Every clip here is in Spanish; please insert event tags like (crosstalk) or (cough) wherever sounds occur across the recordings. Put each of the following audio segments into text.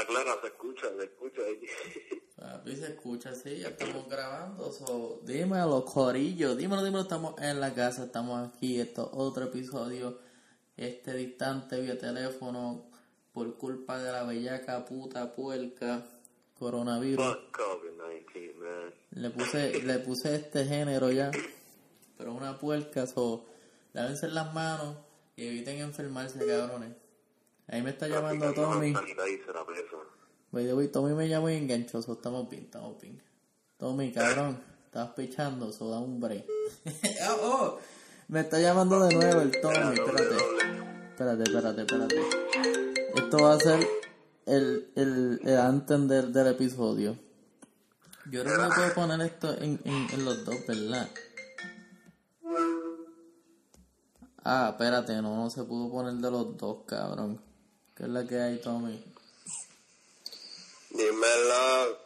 habla clara, se escucha, se escucha. (laughs) Papi, se escucha, sí, ya estamos grabando. So, dímelo, Corillo, dímelo, dímelo, estamos en la casa, estamos aquí, esto es otro episodio, este distante vía teléfono, por culpa de la bellaca puta puerca, coronavirus. Fuck COVID-19, man. Le puse, le puse este género ya, pero una puerca, so, lávense las manos y eviten enfermarse, cabrones. Ahí me está llamando Tommy. Way, Tommy me llamó y enganchoso. Estamos bien, estamos bien. Tommy, cabrón, estabas pichando, so da un break. (laughs) oh, oh, me está llamando de nuevo el Tommy, espérate. Espérate, espérate, espérate. Esto va a ser el, el, el anthem del, del episodio. Yo creo que puedo poner esto en, en, en los dos, ¿verdad? Ah, espérate, no, no se pudo poner de los dos, cabrón. ¿Qué es la que hay, Tommy? Dímelo.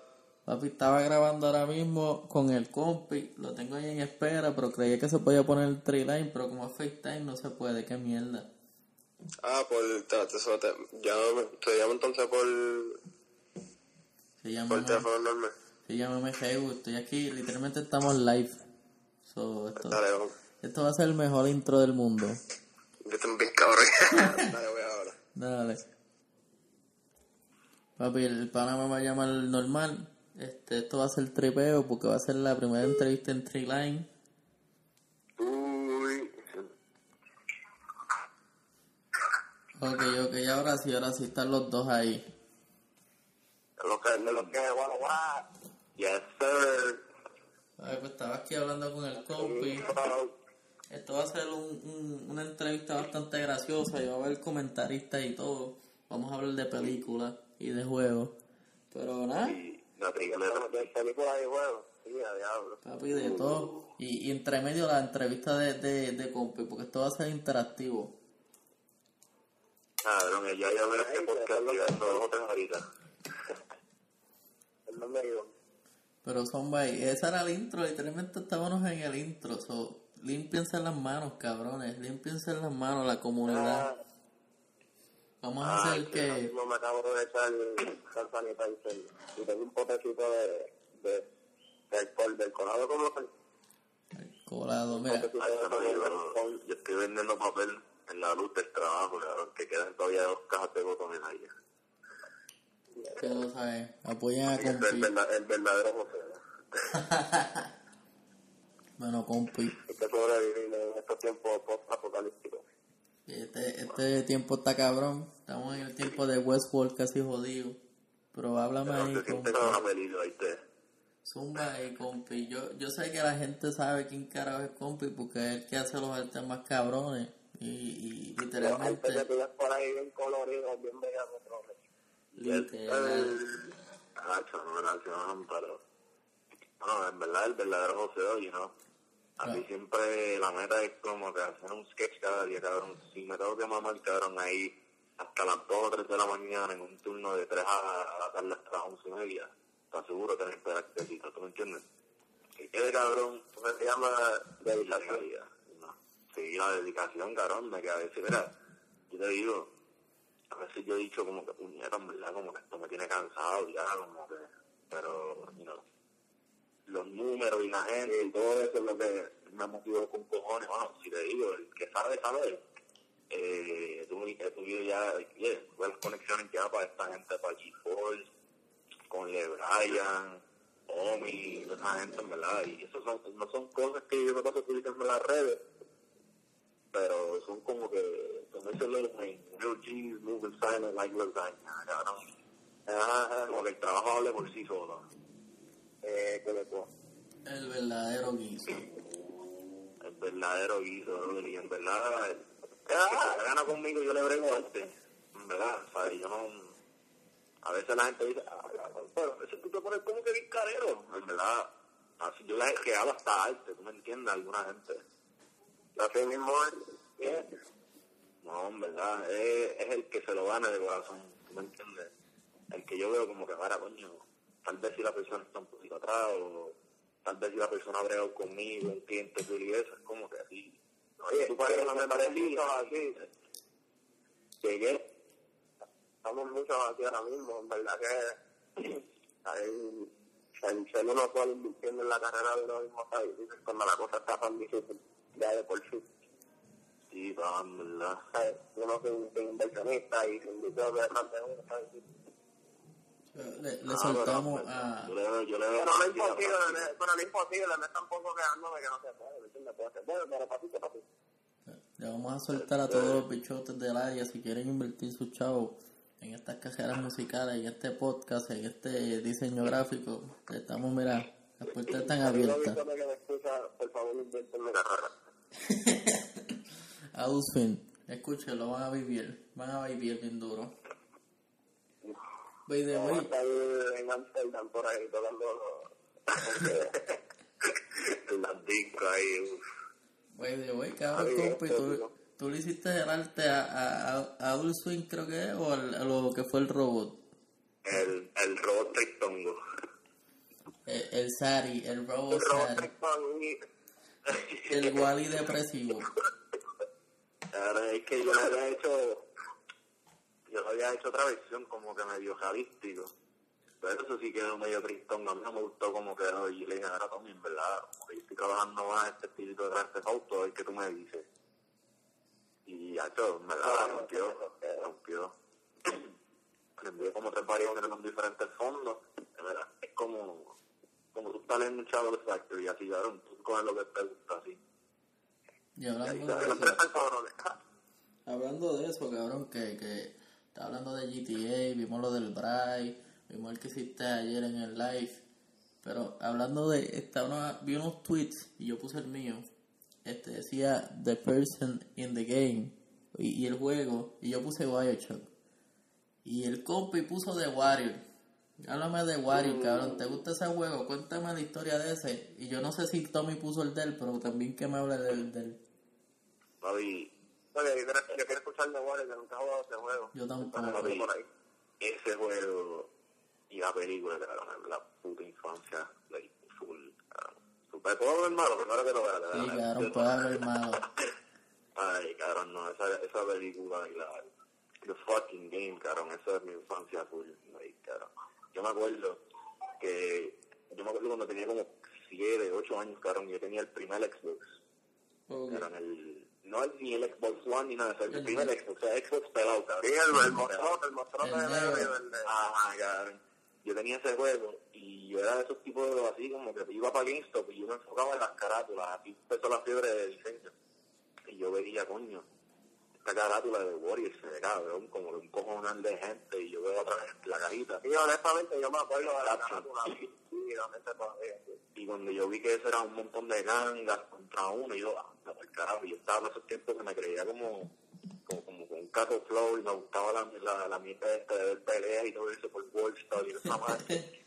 Papi, estaba grabando ahora mismo con el compi, lo tengo ahí en espera, pero creía que se podía poner el line, pero como es FaceTime no se puede, qué mierda. Ah, por. Te, te, llámame, te llamo entonces por. Se llama, por teléfono normal. se llama Facebook, estoy aquí, literalmente estamos live. So, esto, Dale, vamos. esto va a ser el mejor intro del mundo. Yo estoy bien cabrón. (laughs) Dale, voy ahora. Dale. Papi, el pana me va a llamar normal. Este, esto va a ser tripeo porque va a ser la primera entrevista en Triline. Uy. Ok, ok, ahora sí, ahora sí están los dos ahí. Lo que, lo que. Yes, sir. Ay, pues estaba aquí hablando con el compi. Esto va a ser un, un- una entrevista bastante graciosa y va a haber comentaristas y todo. Vamos a hablar de películas y de juegos. Pero nada, Y la película de película de juego. Sí, a diablo. papi, de todo. Y, y entre medio la entrevista de, de, de compi, porque esto va a ser interactivo. Cabrón, ya ya verás que podcast dos o tres horitas. (laughs) Pero son bye, esa era el intro, literalmente estábamos en el intro. So, límpiense las manos, cabrones, límpiense las manos, la comunidad. Vamos a hacer que... No me acabo de echar el sanitizer y tengo un potecito de, de, del, col, del colado como que Colado, mira. yo estoy vendiendo papel en la luz del trabajo, cabrón, que quedan todavía dos cajas de botones ahí. Que lo saben, apoyen a Es el, compi. verda- el verdadero José. (laughs) Bueno, compi. Hay que sobrevivir en estos tiempos post-apocalípticos. Este, este tiempo está cabrón. Estamos en el tiempo de Westworld casi jodido. Pero háblame ahí, compi. Zumba ahí, compi. Yo, yo sé que la gente sabe quién carajo es compi porque es el que hace los artes más cabrones. Y, y literalmente, por ahí bien colorido, bien literal. Hacho, no, pero... En verdad, el verdadero José hoy, ¿no? A mí siempre la meta es como que hacer un sketch cada día, cabrón. Si me tengo que mamar, cabrón, ahí hasta las 2 o 3 de la mañana en un turno de 3 a, a la tarde hasta las 11 y media, te aseguro tener práctica, ¿tú me entiendes? Que quede, cabrón, ¿cómo se llama? Dedicación. No. Sí, la dedicación, cabrón, de que a veces, mira, yo te digo, a veces yo he dicho como que puñeta, en verdad, como que esto me tiene cansado ya, como que, pero, you know, los números y la gente y todo eso es lo que me motivó con cojones. Bueno, si te digo, el que sabe, sabe. Eh, he tuvido ya, yeah, las conexiones ya para esta gente, para G-Force, con LeBryan, Omi, toda esa gente, en verdad. Y eso son, no son cosas que yo me paso publicando en las redes, pero son como que, como dice Lil Wayne, real G's moving silent like lasagna, cabrón. Ajá, como que el trabajo hable por sí solo. Eh. El verdadero guiso. El verdadero guiso, brother, y en verdad, el- ah, gana conmigo, yo le brego a este. En verdad, ¿sabes? Yo no. A veces la gente dice, ah, pero a veces tú te pones como que bien carero. En verdad, así yo le he creado hasta arte, ¿tú me entiendes? Alguna gente. Así mismo es. No, en verdad, es, es el que se lo gane de corazón, ¿tú me entiendes? El que yo veo como que, para coño, tal vez si la persona está un poquito atrás o tal vez si la persona ha bregado conmigo, un cliente y eso, es como que así. Oye, tú pareces una me parece así. Llegué estamos muchos aquí ahora mismo, en verdad que ahí el ser uno solo invirtiendo en la carrera de uno mismo, ¿sabes? Cuando la cosa está tan difícil, ya de por sí. Sí, va, en verdad. Uno sin, sin inversionista y sin dinero de uno. Le, le soltamos a... Yo le yo le Pero no es imposible, fácil. no es- pero no es imposible, no es tampoco quedándome que no se puede, ¿me? Puede bueno, pero. Le vamos a soltar a todos los bichotes del área si quieren invertir su chavo en estas cajeras musicales, en este podcast, en este diseño gráfico. Estamos, mira, las puertas están abiertas. Austin, (laughs) escúchelo, van a vivir, van a vivir bien duro. By the way, estar en Amsterdam por ahí tocando... (laughs) Las discos ahí, uff. by the way, cabrón, compi, tú, tú le hiciste el arte a, a, a- a Swim, creo que es, o al- a lo que fue el robot. El, el robot Triptongo. El, el Sari, el robot El robot Sari, el Wally depresivo. Ahora es que yo le había hecho, yo le había hecho otra versión como que medio realístico. Pero eso sí quedó medio tristón. A mí no me gustó como quedó. Y le dije, ahora Tommy, en verdad, como que yo estoy trabajando más este espíritu de Grand Theft Auto, es que tú me dices. Y hecho, en verdad, la rompió, la rompió. (clears throat) Le envié como tres variaciones con diferentes fondos. En verdad, es como, como tú estás en un Shadow Factory, así, cabrón, tú coges lo que te gusta, así. Y hablando Y de ahí eso, tres cabrones. (laughs) hablando de eso, cabrón, que, que está hablando de GTA, vimos lo del Bray, vimos el que hiciste ayer en el live. Pero hablando de, está una, vi unos tweets y yo puse el mío. Este decía The Person in the Game y, el juego, y yo puse Bioshock. Y el compi puso The Warrior. Háblame de Warrior, cabrón. ¿Te gusta ese juego? Cuéntame la historia de ese. Y yo no sé si Tommy puso el del, pero también que me hable del del. Papi, Oye, yo yo quiero escuchar de Wario, que nunca he jugado ese juego. Yo tampoco. Por ahí. ese juego y la película, cabrón, la puta infancia, like, full, cabrón. Super, ¿Puedo ver malo? Primero que lo vea, Sí, cabrón. cabrón, puede haber malo. Ay, cabrón, no, esa, esa película y la, the fucking game, cabrón, esa es mi infancia full, like, cabrón. Yo me acuerdo que, yo me acuerdo cuando tenía como 7, 8 años, cabrón, yo tenía el primer Xbox. Ok. Era el, no el, ni el Xbox One ni nada, sea, el El primer Xbox, o sea, Xbox pelado, cabrón. Sí, el, el monstruote, el El de y verde. Ah, cabrón. Yo tenía ese juego y yo era de esos tipos de así como que iba para GameStop y yo me enfocaba en las carátulas, así empezó la fiebre de diseño. Y yo veía, coño, esta carátula de Warriors se ve cabrón, como un cojonal de gente y yo veo otra vez la cajita. Y honestamente yo me acuerdo de la carátula. Sí, todavía. sí. Y cuando yo vi que eso era un montón de gangas contra uno, yo, ah, por el carajo, y yo estaba en esos tiempos que me creía como, como, como con un cato flow y me gustaba la, la, la mierda esta de ver peleas y todo eso por Wallstar y esa (laughs) madre.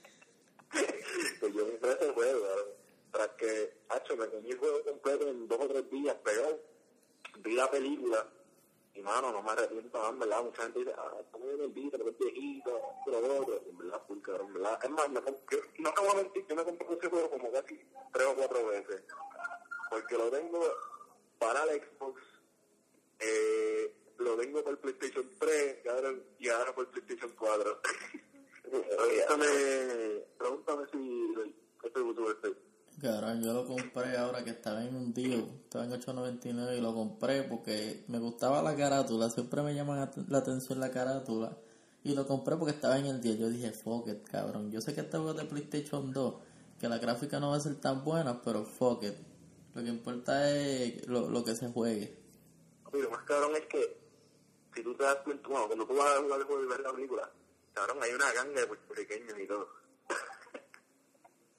(laughs) pues yo me ese juego, cabrón. tras que, hacho, me comí el juego completo en dos o tres días pegado, vi la película, y mano, no me arrepiento, en verdad, mucha gente dice, ah, está muy bien pero es viejito, pero otro, en verdad, full, cabrón, en verdad, es más, me yo- no te voy a mentir, yo me compré ese juego como casi tres o cuatro veces, porque lo tengo para el Xbox, eh, lo tengo por el PlayStation 3, cabrón, y ahora por el PlayStation 4. (laughs) pregúntame, pregúntame si uso este. Cabrón, yo lo compré ahora que estaba en un deal, estaba en 8.99 y lo compré porque me gustaba la carátula, siempre me llama la- atención la carátula y lo compré porque estaba en el deal. Yo dije, fuck it, cabrón. Yo sé que este juego de PlayStation 2, que la gráfica no va a ser tan buena, pero fuck it. Lo que importa es lo, lo que se juegue. Y lo más cabrón es que, si tú te das cuenta, bueno, cuando tú vas a jugar el juego y ver la película, cabrón, hay una ganga de puertorriqueños y todo.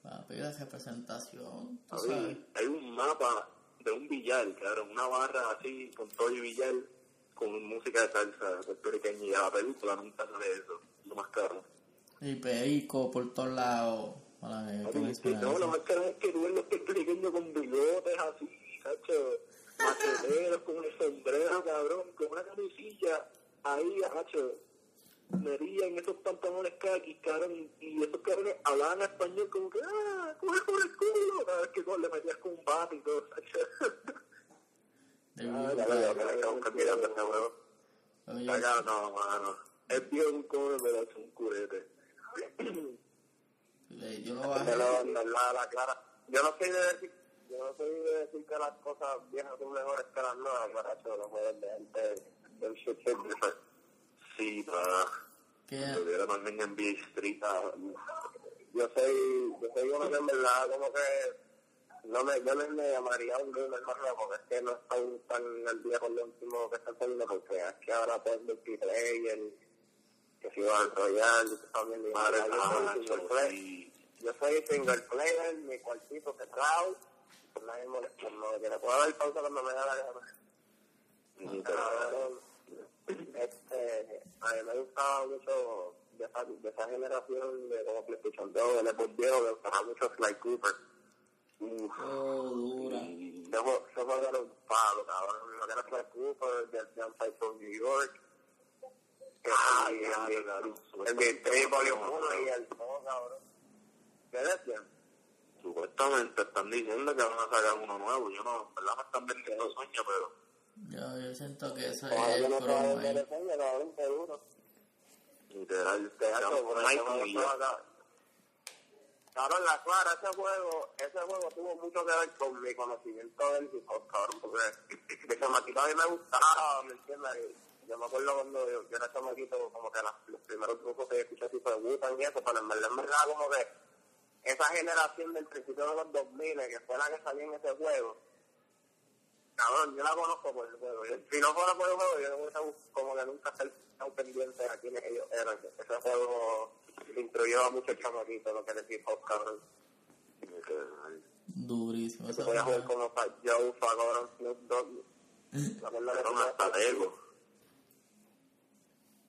Papi, tú Papi, sabes. hay un mapa de un billar, cabrón, una barra así, con todo el billar, con música de salsa puertorriqueña y a la película nunca sale eso, lo más caro. Y perico por todos lados. Hola, eh, ¿qué Papi, menciona no, lo más caro es que tú ves los puertorriqueños con bigotes así, cacho, macheteros, con el sombrero, cabrón, con una camisilla ahí, cacho, mería en esos pantalones kaki, cabrón, y esos cabrones hablaban español como que, ah, coge por el culo, cada vez que le metías con un bate y todo, (laughs) me cambiando este Acá no, mano. Es bien pero es un curete. yo. La, la, clara. Yo no soy de decir, yo no soy de decir que las cosas viejas son mejores que las nuevas, para eso no pueden de gente del shit Sí, para. ¿Qué? Yo era también en B Street. Yo soy, yo soy uno que en verdad como que no me, yo no me llamaría un gamer más porque es que no estoy tan al día con lo último que está haciendo, porque es que ahora puedes multiplayer, que si va a enrollar, yo también mi madre, yo soy single player, yo soy single player, mi cuartito que pues nadie molesta, no, que le puedo dar pausa cuando me da la gana. Este, a mí me gustaba mucho de esa, de esa generación de como PlayStation 2, de Xbox Viejo, me gustaba mucho Sly Cooper. Uf, oh, dura. Se fue un palo, cabrón. Que era Sly Cooper, del Downside from New York. Ay, ay. El 23 Volume 1 y el 2, cabrón. ¿Qué decían? Supuestamente están diciendo que van a sacar uno nuevo. Yo no, ¿verdad? Me están vendiendo sueños, pero... Yo, yo siento que eso es el broma ahí. Literal, Cabrón, la clara, ese juego, ese juego tuvo mucho que ver con mi conocimiento del hip hop, cabrón, porque de chamaquito a mí me gustaba, ¿me entiendes? Yo me acuerdo cuando yo, yo era chamaquito, como que los primeros grupos que escuché así fue Wutan y eso, pero en verdad, en verdad, como que esa generación del principio de los 2000, que fue la que salió en ese juego, cabrón, yo la conozco por el juego. si no fuera por el juego, yo no hubiese como que nunca estar tan pendiente a quiénes ellos eran. Ese juego instruyó a muchos chamaquitos lo que es hip hop, cabrón. Durísimo. Voy a jugar como Joe, Fagor, Snoop Dogg. (laughs) La verdad que son hasta Tego.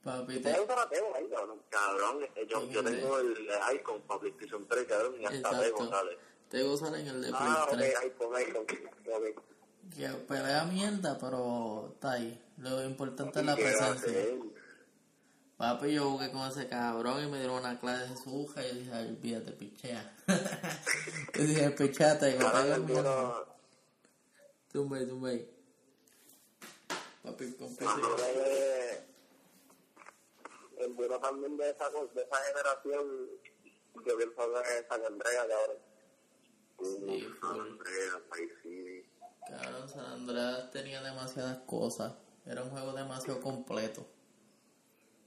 Papi, te... ahí, cabrón? Cabrón, yo, yo tengo el Icon para PlayStation 3, cabrón, y hasta Tego sale. Tego sale en el de Ah, ok, 3. Icon, Icon. Que pelea mierda, pero está ahí. Lo importante es la presencia. Papi, yo jugué con ese cabrón y me dieron una clase de suja y yo dije, ay, olvídate, pichea. (laughs) yo dije, pichate, y me pega mierda. Tumbe, tumbe. Papi, completo. El bueno también de esa, de esa generación, yo pienso que es San Andrea, cabrón. Sí, San Andrea, Vice Claro, San Andreas tenía demasiadas cosas. Era un juego demasiado completo.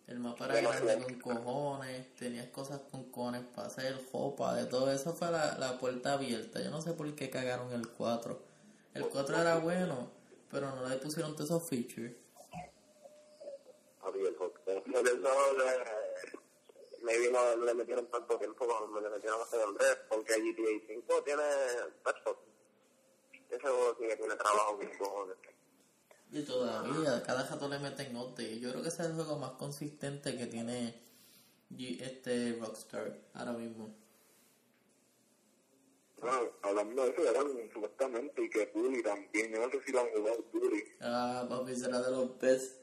El mapa era grande con cojones, tenías cosas con cojones para hacer, jopa, de todo eso fue la, la puerta abierta. Yo no sé por qué cagaron el 4. El 4 era bueno, pero no le pusieron todos esos features. Me vino, no le metieron tanto tiempo como le metieron a San Andrés, porque GTA 5 tiene Juego sí que tiene trabajo con cojones. Y todavía, cada rato le meten update. Yo creo que ese es el juego más consistente que tiene este Rockstar ahora mismo. Bueno, hablando de eso, eran supuestamente y que Bully también. Yo no sé si lo han jugado Bully. Ah, papi, será de los best.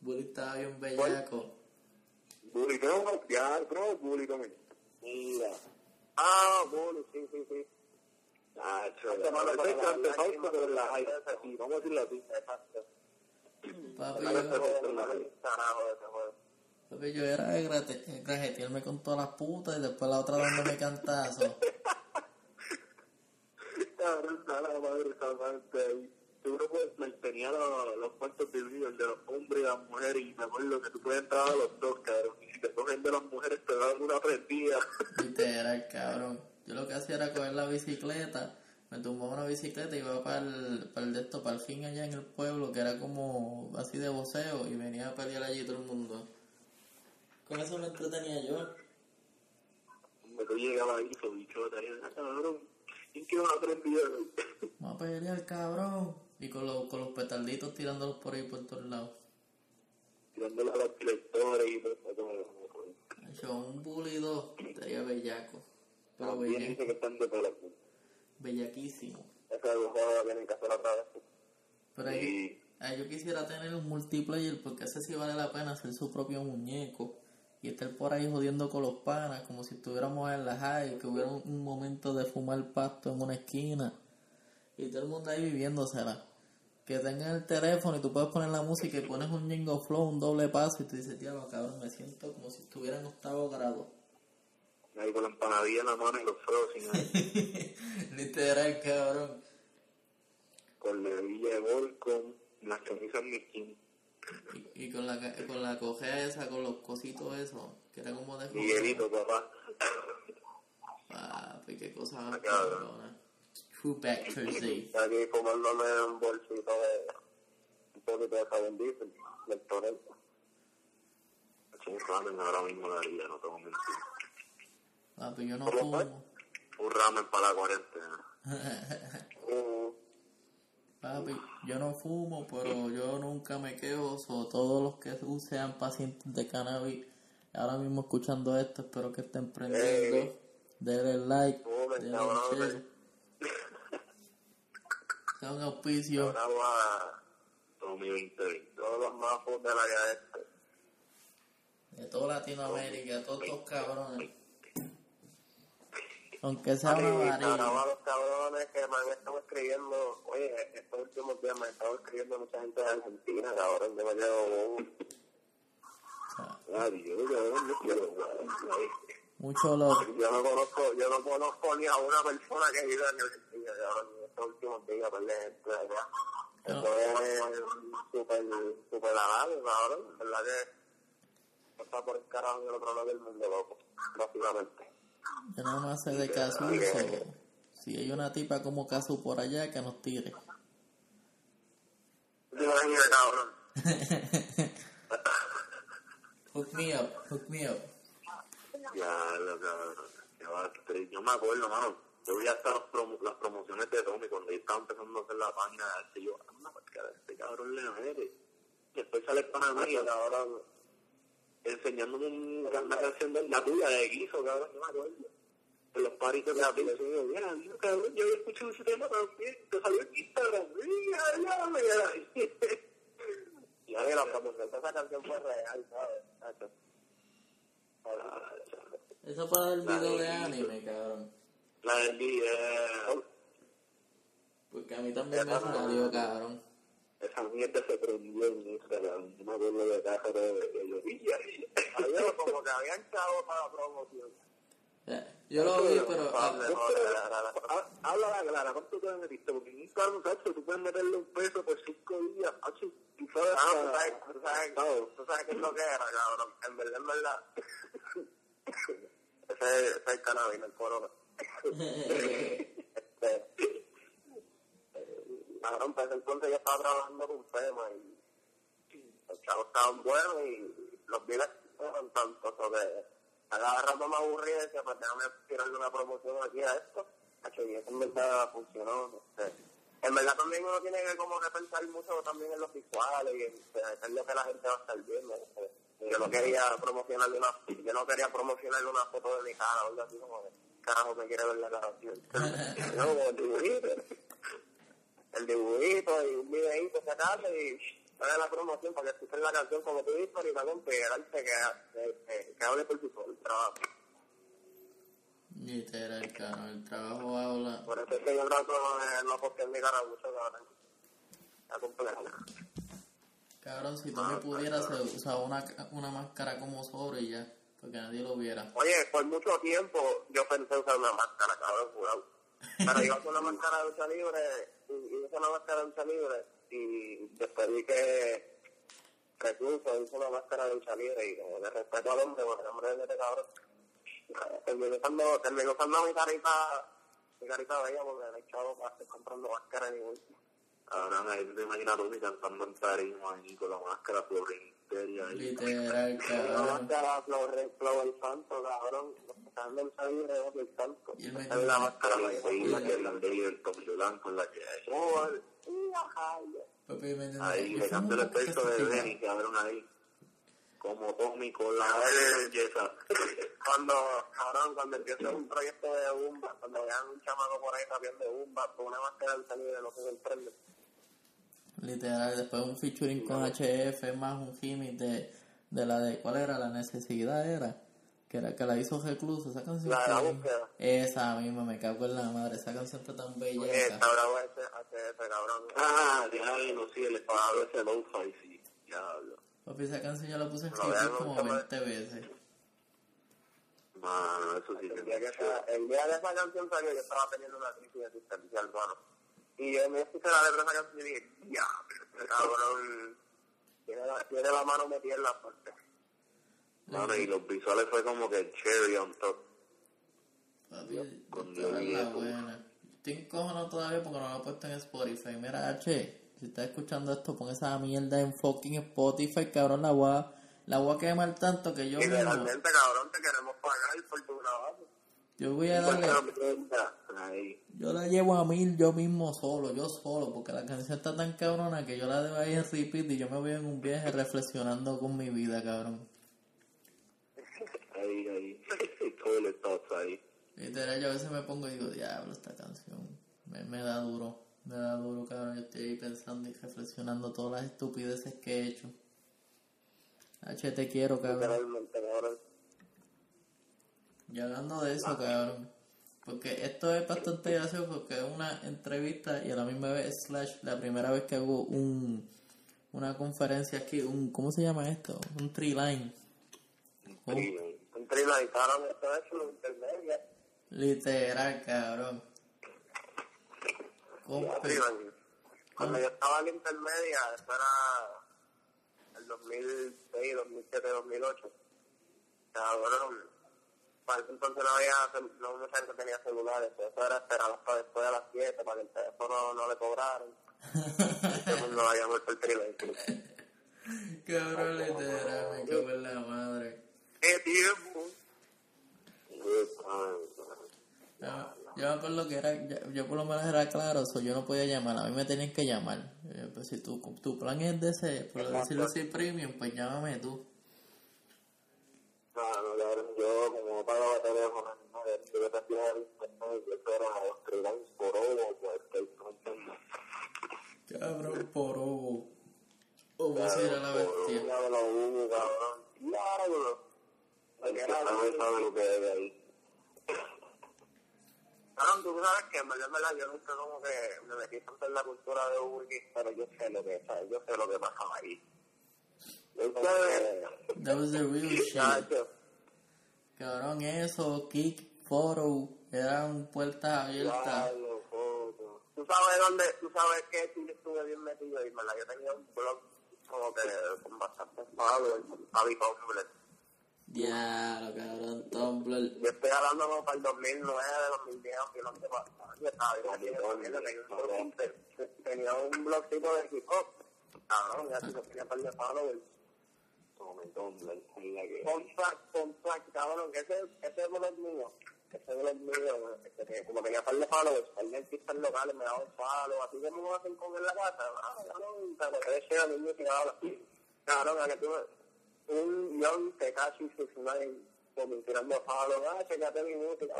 Bully estaba bien bellaco. Bully, no, ya, no, Bully también. Mira. Ah, Bully, sí, sí, sí. Ah, chaval, no es antefausto, pero la hay, así, vamos a decirlo así. Papi, yo, papi, yo era de grate- grajetearme con todas las putas y después la otra dándome cantazo. (laughs) Cabrón, está la madre salvante ahí. Seguro pues me tenía los, los cuartos divididos, el de los hombres y las mujeres, y me acuerdo que tú puedes entrar a los dos, cabrón. Y si te cogen de las mujeres, te dan una prendida. Literal, cabrón. Yo lo que hacía era coger la bicicleta, me tumbaba una bicicleta y iba para el, para el de esto, para el fin allá en el pueblo, que era como así de voceo, y venía a pelear allí todo el mundo. Con eso me entretenía yo. Me tú llegabas ahí, su bichota, "Ah, cabrón, ¿quién quiere una prendida? Vamos a pelear, cabrón. Y con los, con los petarditos tirándolos por ahí por todos lados. Tirándole a los directores y todo eso. Yo, un bully dos, estaría bellaco. Pero También bella, dice que están de pelo. bellaquísimo. Que tienen que hacer otra vez. Pero ahí, yo quisiera tener un multiplayer porque ese sí vale la pena hacer su propio muñeco y estar por ahí jodiendo con los panas como si estuviéramos en la high, que hubiera un, un momento de fumar pasto en una esquina y todo el mundo ahí viviéndosela. que tenga el teléfono y tú puedes poner la música y pones un jingle flow, un doble paso y tú dices, diablo, cabrón, me siento como si estuviera en octavo grado. Ahí con la empanadilla en la mano y los ahí. (laughs) Literal, cabrón. con la hebilla de Volcom, las camisas Mickey, Y, y con la con la cojea esa, con los cositos esos, que era como de Miguelito, papá. Papi, qué cosa más cabrona. True Back Thursday. (laughs) Aquí fumándome un bolsito de un poquito de jabón diesel del. Un ramen ahora mismo daría, no tengo mentir. Papi, yo no fumo. Un ramen para la cuarentena. (laughs) Papi, yo no fumo, pero yo nunca me quejo. So, todos los que sean pacientes de cannabis, ahora mismo escuchando esto, espero que estén prendiendo. Ey. Denle like, Fumen, denle share. (laughs) Sea un auspicio. ahora va Tommy 2020. todos los mafos del área este. De toda Latinoamérica, todos estos cabrones. Aunque sea una Y ahora los cabrones que me han estado escribiendo, oye, estos últimos días me han estado escribiendo mucha gente de Argentina, cabrón, yo me bobo. Adiós, cabrón, no quiero. Mucho love. Yo no conozco, yo no conozco ni a una persona que vive en Argentina, cabrón, estos últimos días, pues, gente allá. No. Eso es súper, súper agradable, cabrón, verdad que está por el carajo en el otro lado del mundo, loco, básicamente. Yo nada más sé de caso. Si hay una tipa como caso por allá, que nos tire. (laughs) Hook me up, hook me up. Ya, lo cabrón. Yo me acuerdo, mano. Yo vi hasta las, promo- las promociones de Tommy cuando yo estaba empezando a hacer la página de arte. Yo, anda, cara, este cabrón le. Y después sale para mí, cabrón, enseñándome un- una canción de la tuya de guiso, cabrón, yo me acuerdo. En los paritos de la tuya. Yo digo, mira, mira, cabrón, yo había escuchado ese tema también. Te salió en Instagram. Mira, ya, mira. (laughs) Ya que la (laughs) promoción de esa canción fue real, ¿sabes? Ah, chaval. Eso para el video de anime, cabrón. La del video. Porque a mí también me salió, cabrón. Esa mierda se prendió en Instagram. Me acuerdo de de que yo vi ahí. Había como que habían chavos para la promoción. Ya, Yo lo vi, pero... ah, Habla la clara, ¿cuánto te metiste? Porque en Instagram, Sacho, tú puedes meterle un peso por cinco días, Sacho, tú sabes. Ah, tú sabes, tú sabes, tú sabes qué es lo que era, cabrón. En verdad, en verdad. (laughs) ese, ese es el cannabis, el corona. (laughs) cabrón, pues entonces yo estaba trabajando con FEMA y los chavos estaban buenos y los biles eran tantos, o que a cada rato me aburrí y decía, pues déjame tirarle una promoción aquí a esto. Hacho, y eso en verdad funcionó. En verdad también uno tiene que como que pensar mucho también en los visuales y en lo que la gente va a estar viendo. Yo no quería promocionarle una, yo no quería promocionarle una foto de mi cara o algo así como que carajo me quiere ver la cara. (laughs) No, el dibujito. Y un videíto sacarle y haga la promoción para que escuchen la canción como tú dices y también pegarse que, que, hable por su solo el trabajo. Literal, cabrón. El trabajo habla... Por eso es que yo trato de no postear mi cara mucho, cabrón. A. Cabrón, si tú me pudieras, se usaba una, una máscara como sobre y ya. Porque nadie lo viera. Oye, por mucho tiempo yo pensé usar una máscara, cabrón, jurado. Pero iba con una máscara de lucha libre, y, usé una máscara de lucha libre, y después vi que recluso hizo una máscara de lucha libre, y de respeto al hombre, porque el hombre es de cabrón, usando, mi carita, mi carita bella, porque hay chavo para estar comprando máscara tú te imaginas a Tommy cantando en tarima ahí con la máscara Florenteria ahí. Literal, (laughs) cabrón. máscara flow, flow el santo, cabrón, los que están en lucha libre es el santo. Y él me Esa es la máscara la que es la ley del Tommy Blanco, la que hay. Oh, entiendes. Ahí le canto el peso de Benny, cabrón, ahí. Como con la belleza. (laughs) cuando, cabrón, cuando empiece un proyecto de Umba, cuando vean un chamaco por ahí rapeando de Umba, con una máscara del salir de lo que se sorprende. Literal, después un featuring con HF más un gimmick de, de la de, ¿cuál era? La necesidad era. Que era que la hizo Recluso, esa canción. La de la que- búsqueda. Esa misma, me cago en la madre, esa canción está tan bella. Oye, está bravo ese cabrón. (laughs) Ah, diablo, sí, el espacio ese lo-fi, sí. Diablo. Papi, esa canción yo la puse en ya como nunca me- 20 veces. Mano, eso sí que El día, que me esa, el día de esa canción salió, yo estaba teniendo una crisis existencial, mano. Y yo me escuché la letra de esa canción y dije, ya, este cabrón tiene la, tiene la mano metida en la parte. Mano, y los visuales fue como que el cherry on top. Papi, Con esta es la Dios. buena. Estoy encojonado todavía porque no lo he puesto en Spotify. Mira, H, si estás escuchando esto, pon esa mierda en fucking Spotify, cabrón, la voy a, la voy a quemar tanto que yo Y realmente, cabrón, te queremos pagar por tu trabajo. yo voy a Pues, darle, Ahí. Yo la llevo a mil yo mismo solo, yo solo, porque la canción está tan cabrona que yo la debo ahí en repeat y yo me voy en un viaje reflexionando con mi vida, cabrón. Ahí, ahí. Toilet thoughts ahí. Literal, yo a veces me pongo y digo, diablo, esta canción me, me da duro, me da duro, cabrón. Yo estoy ahí pensando y reflexionando todas las estupideces que he hecho. H, te quiero, cabrón. Y hablando de eso, cabrón. Porque esto es bastante gracioso porque es una entrevista y a la misma vez slash la primera vez que hago un una conferencia aquí, un ¿cómo se llama esto? Un tree line. Un- Un trino y cabrón, esto es una intermedia. literal, cabrón. Cuando yo estaba en la intermedia, eso era el 2006, 2007, 2008. Cabrón, para ese entonces no había, no mucha gente tenía celulares, eso era esperar hasta después de las 7 para que el teléfono no le cobraran. El mundo vaya muerto el triban. Cabrón, literal, me cago en la madre. ¡Qué tiempo! Yo, acuerdo que era, yo, yo por lo menos era claro, so yo no podía llamar, a mí me tenían que llamar. Eh, pues si tu, tu plan es de ese, por decirlo así, premium, pues llámame tú. No, no, cabrón, yo como pagaba teléfono, no, yo me hacía el internet, yo era los freelance por ovo, pues, que no entiendo. Cabrón, por ovo. Ovo si era la bestia. Ya me lo hubo, cabrón. Diablo. El que sabe, sabe lo que es de ahí. Cabrón, tú sabes que en verdad, en verdad, yo nunca como que me metí tanto en la cultura de Uber pero yo sé lo que, ¿sabes? yo sé lo que pasaba ahí. That was the real shit. Cabrón, eso, kick, photo, eran puertas abiertas. Diablo, foto. tú sabes dónde, tú sabes que yo estuve bien metido y, ¿verdad? Yo tenía un blog como que con bastantes followers, Javi Tumblr. Diablo, cabrón, Tumblr. Yo estoy hablando como para el 2009, 2010, que no sé más. Yo estaba tenía un un blogcito de hip hop. Cabrón, ya si yo tenía par de followers. Es. Fun fact, fun fact, cabrón, que ese, ese blog mío, ese blog mío, este, como tenía par de followers, par de artistas locales me daban follow, así como hacen con la casa, ah, cabrón, lo que ahora, cabrón, a que tú, un young Tekashi 69, como tirando follow, ah, checate mi música,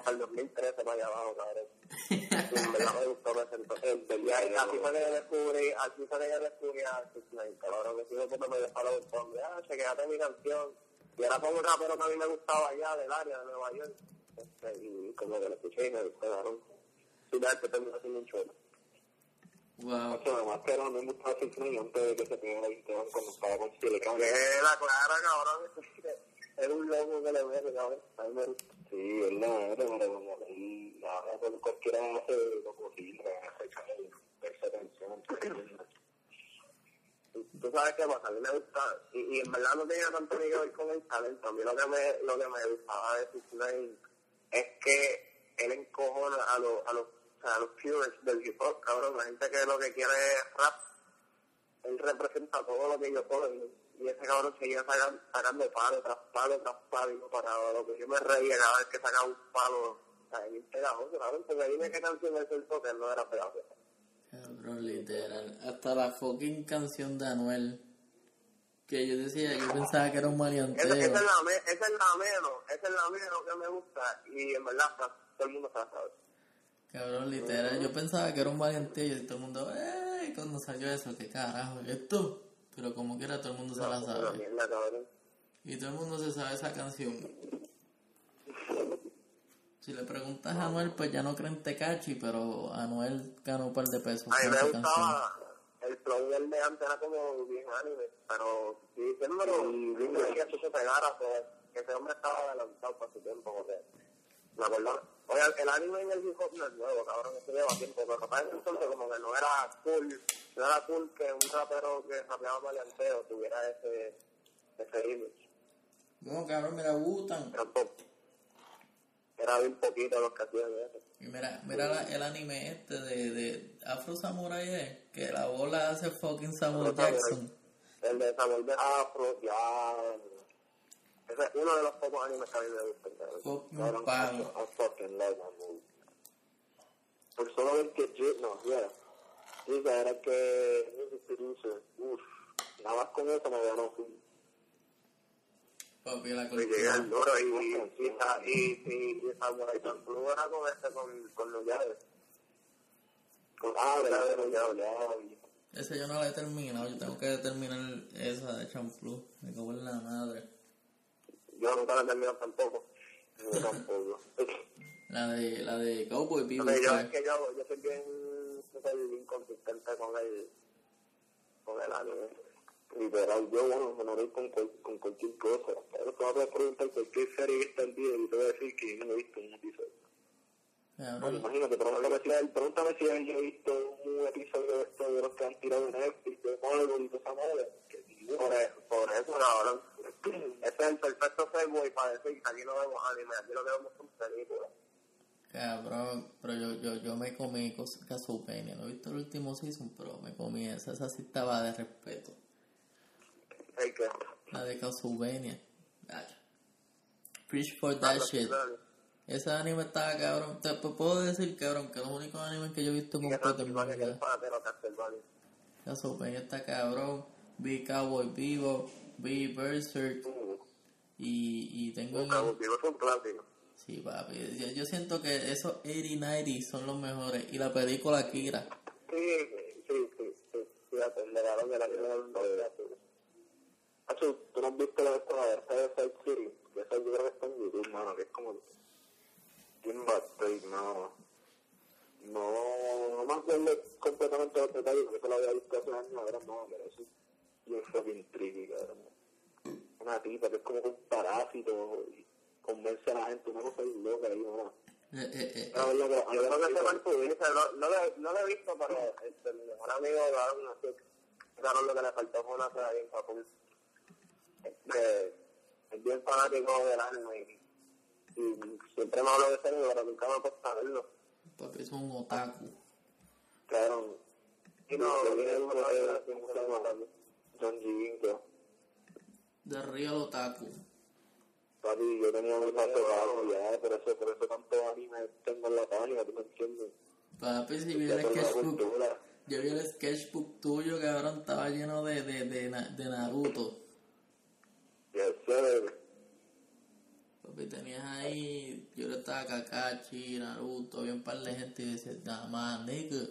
para el 2013 para allá abajo, cabrón. En verdad me gustó me sentó. Así fue que descubrí, así fue que yo descubrí a 69, cabrón, que si yo puedo me dejaba los hombres, ah, chequeate mi canción. Y era como un rapero que a mí me gustaba allá del área de Nueva York. Este, y como que lo escuché y me gustó, cabrón. De que terminó siendo un chulo. Wow. Ocho, además que era muy gustaba Six Nine antes de que se pegara el tema cuando estaba con Silicon. Que la clara, cabrón, (laughs) era un loco que le mete, cabrón. A mí me gusta. Sí, verdad, pero como él, ahora pues, cualquiera hace lo posible escuchar esa canción. tú sabes qué pasa, a mí me gusta, y, y en verdad no tenía tanto que ver con el talento, a mí lo que me, lo que me gustaba de Six es que él encojona a los, a los, a los purists del hip hop, cabrón, la gente que lo que quiere es rap, él representa todo lo que ellos ponen, y ese cabrón seguía sacando, sacando palo tras palo tras palo y no paraba, lo que yo me reía cada vez que sacaba un palo, o sea, bien pegajoso, cabrón, porque dime qué canción es el que no era pegajoso. Cabrón, literal. Hasta la fucking canción de Anuel. Que yo decía, yo pensaba que era un maleanteo. esa, es la, me- esa es la menos, esa es la menos que me gusta y en verdad todo el mundo se la sabe. Cabrón, literal. Yo pensaba que era un maleanteo y todo el mundo, ¡eh! Cuando salió eso, ¿qué carajo es esto? Pero como quiera, todo el mundo se la sabe. mierda. Y todo el mundo se sabe esa canción. Si le preguntas a Anuel, pues ya no creen Tecachi, pero Anuel ganó un par de pesos. A mí con me esa gustaba el flow del de antes, era como bien anime, pero sí, diciéndolo, y bien que eso se pegara, pues, que ese hombre estaba adelantado para su tiempo, porque me acuerdo, oye, el anime en el hip hop no es nuevo, cabrón, eso lleva tiempo, pero para ese entonces como que no era cool, no era cool que un rapero que rapeaba maleanteo tuviera ese, ese image, No, cabrón, era un poco, era bien poquito los que hacían eso. Y mira, mira la- el anime este de, de Afro Samurai, eh, que la bola hace fucking Samuel. Jackson. El de Samuel de Afro, ya. Ese es uno de los pocos animes que a mí me gustan. Cabrón, palo. I fucking love that movie. Por solo ver que Jit, no, yeah. Dice, era que music producer, uff, nada más con eso me ganó full. Papi, la llegué cultura. al duro y, y, y, y, y, y Samurai Champloo era con este, con, con los llaves. Con, ah, era de los llaves. Ese yo no la he terminado, yo tengo que terminar esa de Champloo. Me cago en la madre. Yo nunca la he terminado tampoco. Yo tampoco. (laughs) La de, la de Cowboy Bebop. Yo, es que yo, yo soy bien, súper inconsistente con el, con el anime. Literal, yo, bueno, me morí con, cual- con cualquier cosa. Pero tú me puedes preguntar cualquier serie que está el día y te voy a decir que yo no he visto un episodio. Bueno, imagínate, pregúntame si, pregúntame si yo he visto un episodio de esto de los que han tirado de Netflix, de Marvel y toda esa madre. Por, eso- por eso, cabrón. Ese es el perfecto segue para decir que aquí no vemos anime, aquí lo que vemos son películas. cabrón, pero yo, yo, yo me comí Castlevania. No he visto el último season, pero me comí esa. Esa sí estaba de respeto. Que... La de Castlevania. Ay. Preach for that shit. Ese anime estaba cabrón. Te puedo decir, cabrón, que los únicos animes que yo he visto completo en mi vida. Castlevania está cabrón. Vi Cowboy Vivo. Vi Berserk. Y, y tengo en Un cabo, digo, es un clásico. Sí, papi. Yo, yo siento que esos 80-90 son los mejores. Y la película Kira. Sí, sí, sí, sí. Fíjate, de la que no Hacho, tú no has visto la esta de Side City, que esa yo creo que está en YouTube, mano, que es como bad trip, no. No, no me acuerdo completamente los detalles, porque eso lo había visto hace años, ahora no, pero sí. Y es fucking tricky, cabrón. Una tipa que es como un parásito y convence a la gente, una cosa bien loca ahí, ¿no? Eh, eh, eh, No, yo creo, yo creo que se va no, no, lo, no lo he visto, pero este, mi mejor amigo de Aaron, así, claro, lo que le faltó fue una cosa bien papul. Este, es bien fanático del anime y, y siempre me hablo de serio, pero nunca me he puesto a verlo. papi, es un otaku. Claro, y no. Vinco. De Real Otaku. Papi, yo tenía muy pasado ya, por eso, por eso tanto anime tengo en la página, ¿tú me entiendes? Papi, si vi el sketchbook. Yo vi el sketchbook tuyo, cabrón. Estaba lleno de, de, de, de Naruto. Yes, sir. Papi, tenías ahí. Yo le estaba Kakashi, Naruto, había un par de gente y decía, nada más, nigga.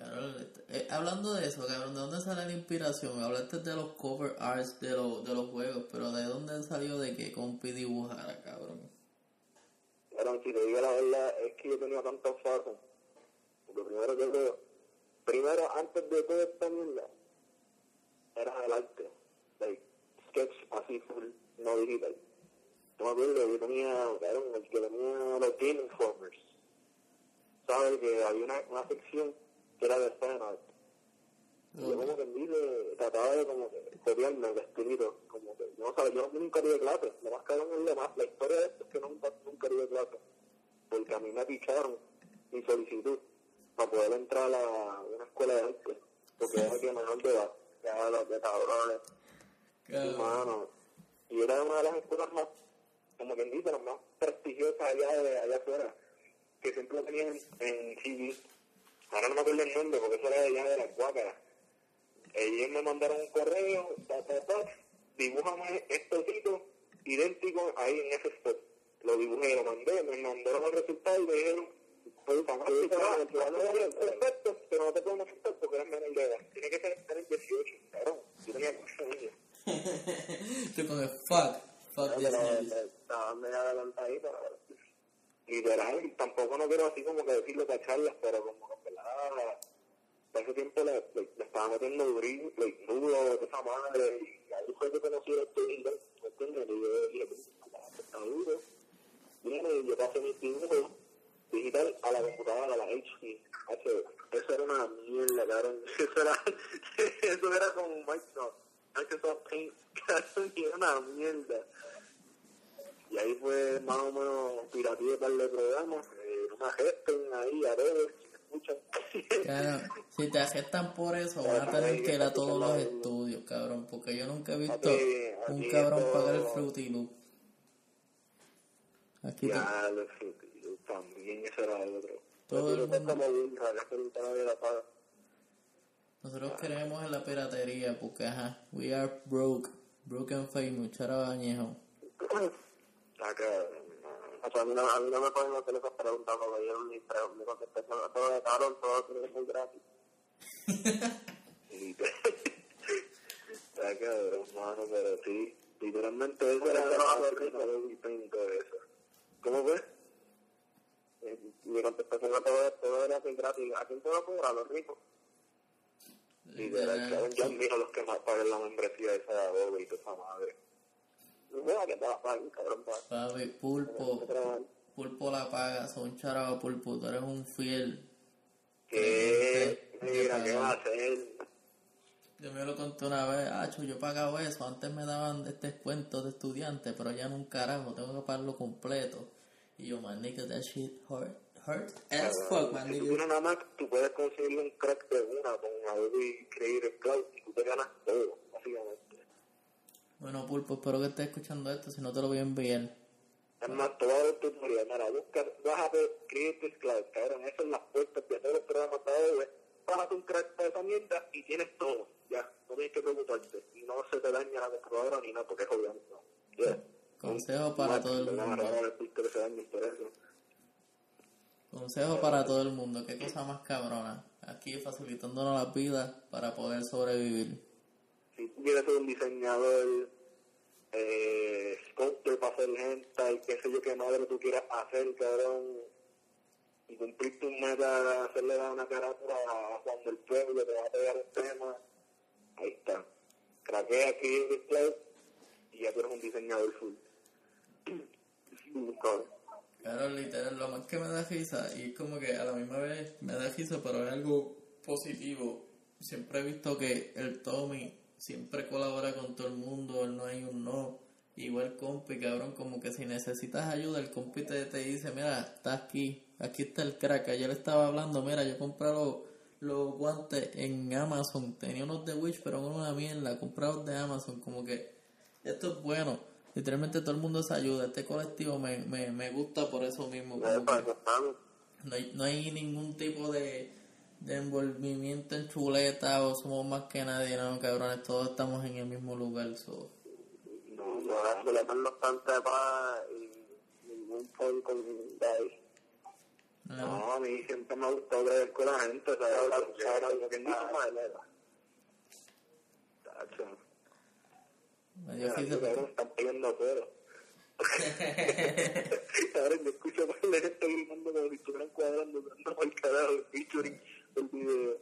Cabrón, eh, hablando de eso, cabrón, ¿de dónde sale la inspiración? Hablaste de los cover arts de, los de los juegos, pero ¿de dónde salió de que compi dibujara, cabrón? Pero si te digo la verdad, es que yo tenía tantas fases. Lo primero que veo, primero, antes de toda esta mierda, era el arte. Like, sketch así full, no digital. Yo me acuerdo, yo tenía, claro, el que tenía los Game Informers. ¿Sabes? Que había una, una sección que era de art. Y yo como que dice, trataba de como que copiarme el estilito, como que, no sabes, yo nunca tuve clase, lo más cabrón es lo más, la historia de esto es que nunca, nunca tuve clase, porque a mí me picharon mi solicitud para poder entrar a una escuela de arte, porque era que menor de edad, ya los de cabrones, Cabrón. mano, y era una de las escuelas más, como quien dice, las más prestigiosas allá de allá afuera, que siempre lo tenían en TV, ahora no me acuerdo el nombre, porque eso era de allá de las guácaras, ellos me mandaron un correo, ta, ta, ta, dibújame hitos idénticos ahí en ese spot. Lo dibujé, lo mandé, me mandaron el resultado y me dijeron, pues fantástico, perfecto, pero no te podemos aceptar porque eres menor de edad. Tiene que ser tener 18, cabrón. Yo tenía 8 años. (laughs) Tú con el fuck. Fuck Pero, this news. eh, Estaba medio adelantadito. literal, tampoco no quiero así como que decirlo cacharlas, pero como ese tiempo le, le, le estaba metiendo durín, like, nudo esa madre, y ahí fue que conocí esto y ¿me entiendes? Y yo dije, está duro. Y yo pasé mi dibujo digital a la computadora, a la HP. Hace- Eso era una mierda, cabrón. (laughs) Eso era, (laughs) eso era como Microsoft, Microsoft Paint, (laughs) cabrón, era una mierda. Y ahí fue más o menos pirateé para el programa, eh, me agesten ahí, a ver Claro, si te aceptan por eso, van a tener que ir a todos los estudios, cabrón, porque yo nunca he visto un cabrón pagar el Fruity Loop. Aquí te- Ya, lo sé, yo también ese era el otro. todo el mundo, nosotros creemos en la piratería, porque ajá, we are broke, broken famous, chara bañejo. (clears throat) Acá, O sea, a mí no, a mí no me pueden hacer esas preguntas porque yo ni ni contesté todo todo de cabrón, todo tiene que ser gratis. Está cabrón, mano, pero sí, literalmente eso era lo que todo eso. ¿Cómo fue? Eh, Mi contestación a todo todo era que gratis. ¿A quién te lo cobra? A los ricos. Literal, yo admiro a los que más pagan la membresía esa de Adobe y toda esa madre. Mira que te la paguen, cabrón. pa- Papi, pulpo, pulpo la paga, son charaba pulpo, tú eres un fiel. ¿Qué? Mira, ¿qué va a hacer? Yo me lo conté una vez, acho, yo pagaba eso, antes me daban este descuentos de estudiante, pero ya no un carajo, tengo que pagarlo completo. Y yo, man, nigga, that shit hurt, hurt as fuck, man, Si tú una Mac, tú puedes conseguir un crack de una con Adobe Creative Cloud y tú te ganas todo, básicamente. Bueno, pulpo, espero que estés escuchando esto, si no te lo voy a enviar. Es más, te voy a dar el tutorial. Mira, busca, bájate Creative Cloud, cabrón. Eso es las puertas de todos los programas de Adobe. Bájate un crack de esa mierda y tienes todo. Ya, no tienes que preocuparte. Y no se te daña la computadora ni nada, porque es obviamente no. Ya. Consejo para todo el mundo. regalar el 13 años por eso. Consejo para todo el mundo, qué cosa más cabrona. Aquí facilitándonos la vida para poder sobrevivir. Si quieres ser un diseñador, eh, sculptor para hacer gente, y qué sé yo qué madre tú quieras hacer, cabrón, y cumplir tu meta, hacerle dar una carátula a Juan del Pueblo, te va a pegar el tema, ahí está. Craquea aquí el Cloud y ya tú eres un diseñador full. (clears throat) Claro, literal, lo más que me da risa, y es como que a la misma vez me da risa, pero es algo positivo. Siempre he visto que el Tommy siempre colabora con todo el mundo, él no hay un no. Igual compi, cabrón, como que si necesitas ayuda, el compi te, te dice, mira, está aquí, aquí está el crack. Ayer estaba hablando, mira, yo compré los, los guantes en Amazon, tenía unos de Wish, pero una mierda, compré los de Amazon, como que esto es bueno. Literalmente todo el mundo se ayuda, este colectivo me, me, me gusta por eso mismo. estamos. no hay, no hay ningún tipo de, de envolvimiento en chuleta o somos más que nadie, no, cabrones, todos estamos en el mismo lugar. So. No, Yo ahora se le dan bastante paz y ningún por con ahí. No, no, a mí siempre me ha gustado creer con la gente, ¿sabes? ¿Sabes lo que? Tacho. medio Mira, risa, cabrón, están pidiendo afuera. Ahora me escucho más la gente gritando como si estuvieran cuadrando, dando por el carajo el featuring del video.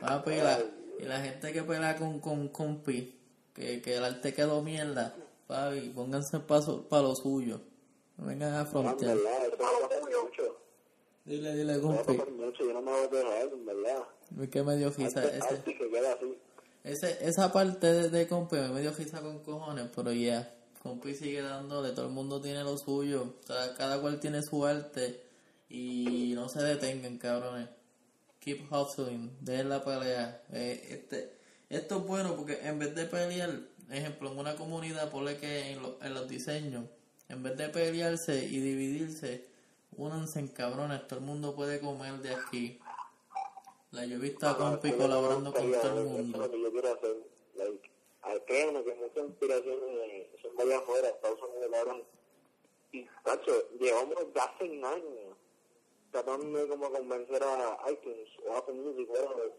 Papi, y la, y la gente que pelea con, con compi, que, que el arte quedó mierda, papi, pónganse paso para lo suyo. No vengan a En frontear. Dile, dile, compi. yo no me voy a dejar, en verdad. Es que me dio risa Arte- ese. arte que queda así. Ese, esa parte de, de compi me dio risa con cojones, pero ya, compi sigue dándole, todo el mundo tiene lo suyo, cada, cada cual tiene su arte y no se detengan, cabrones. Keep hustling, dejen la pelea. Eh, este, esto es bueno porque en vez de pelear, ejemplo, en una comunidad, ponle que en, lo- en los diseños, en vez de pelearse y dividirse, únanse en cabrones, todo el mundo puede comer de aquí. La yo he visto a compi Eso colaborando con todo el Eso es mundo. lo que yo quiero hacer. Like, ah, créanme que muchas inspiraciones son de allá afuera, Estados Unidos, cabrón. Y, tacho, llevamos ya hace años tratando de como convencer a iTunes o Apple Music, whatever,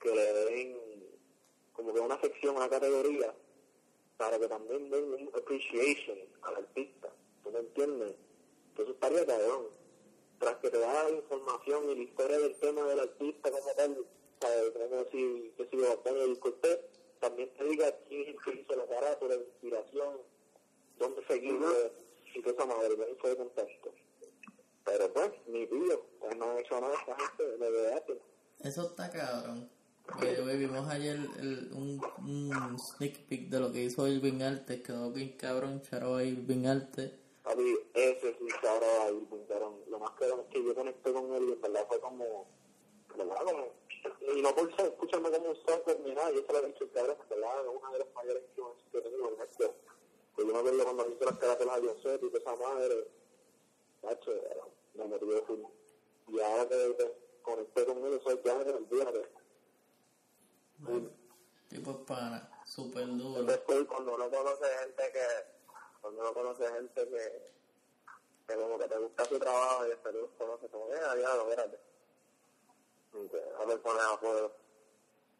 que le den como que una sección, una categoría, para que también den un appreciation al artista, ¿tú me entiendes? Entonces estaría cabrón. Tras que te da la información y la historia del tema del artista como tal, ¿sabes? como si, que si Antonio Cortés, también te diga quién es el que hizo el aparato, la inspiración, dónde seguirlo, y toda esa madre, fue de contexto. Pero pues, mi tío, pues no ha hecho nada esta gente, de verdad. Eso está cabrón. Porque vimos ayer el, un, un sneak peek de lo que hizo Irving Arte, quedó bien cabrón, charo a Irving Arte. Papi, ese sí charo a Irving, cabrón. Lo más cabrón es que yo conecté con él y en verdad fue como, ¿verdad? Como, y no por ser, escúchame como un software ni nada, yo se lo he dicho, cabrón, ¿verdad? Es una de las mayores influencias que tengo en esto. Pues yo me acuerdo cuando hice las caratelas de José y toda esa madre, macho, me motivé full. Y ahora que, que conecté con él, soy ya en el día de Tipo pana, súper duro. Después cuando uno conoce gente que, cuando uno conoce gente que, que como que te gusta su trabajo y después los conoces como, eh, diablo, espérate. Y que a ver poner a fuego.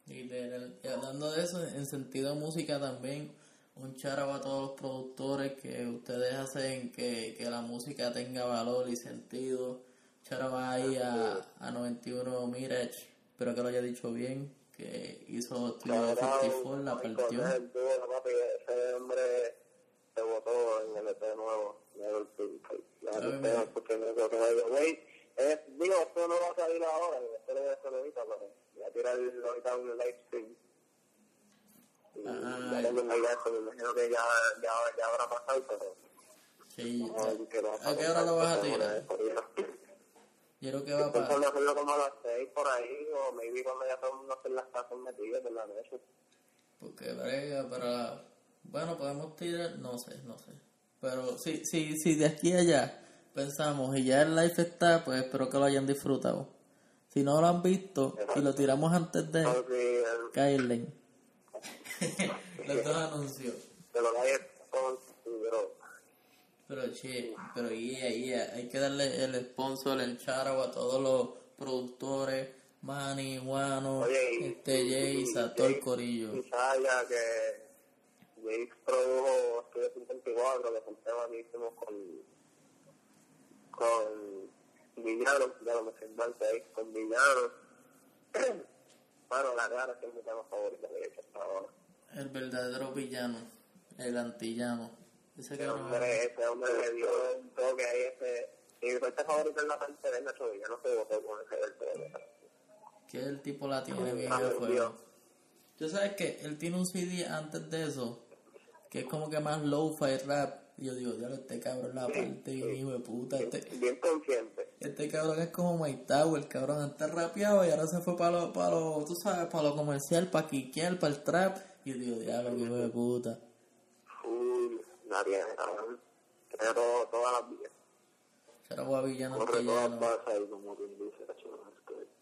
Y, hablando de eso, en sentido música también, un charabo a todos los productores que ustedes hacen que, que la música tenga valor y sentido. Charabo ahí a, a 91 Mirage, espero que lo haya dicho bien que hizo Studio 54, la partió. Ese hombre se votó en el EP nuevo. Digo, esto no va a salir ahora, ahorita, pero voy a tirar ahorita un live stream. Ah, ya tengo una idea, me imagino que ya, ya, ya habrá pasado, pero... Sí, ¿a qué hora lo vas a tirar? Yo creo que va para... Pensando hacerlo como a las 6 por ahí, o maybe cuando ya todo el mundo en las casas metidas en la noche. Porque brega para... Bueno, podemos tirar, no sé, no sé. Pero si, si, si de aquí a allá pensamos y ya el live está, pues espero que lo hayan disfrutado. Si no lo han visto y lo tiramos antes de Kylen. (laughs) Los dos anuncios. Pero pero pero che, pero yeah, yeah, hay que darle el sponsor, el charo a todos los productores, Manny, Juano, este Jace, a todo el corillo. Isaya, que Jace produjo Estudio 54, que fue un tema que hicimos con, con Villano, ya lo me ahí, con Villano. (clears throat) bueno, la cara que es mi tema favorito he hecho hasta ahora. El verdadero villano, el antillano. Ese hombre, ese hombre le dio un toque ahí, ese... Mi parte favorito es la parte de Nacho Villa, no se votó con ese del todo. Que el tipo la tiene bien de fuego. Yo sabes que él tiene un CD antes de eso, que es como que más low-fi rap. Y yo digo, ya este cabrón la parte bien hijo de puta. Este, bien consciente. Este cabrón es como My el cabrón antes rapeado y ahora se fue para lo, para lo, tú sabes, para lo comercial, para quiquear, para el trap. Y yo digo, diablo, hijo de puta nadie, cabrón. Pero todas las vías. Charabo a Villano Antillano.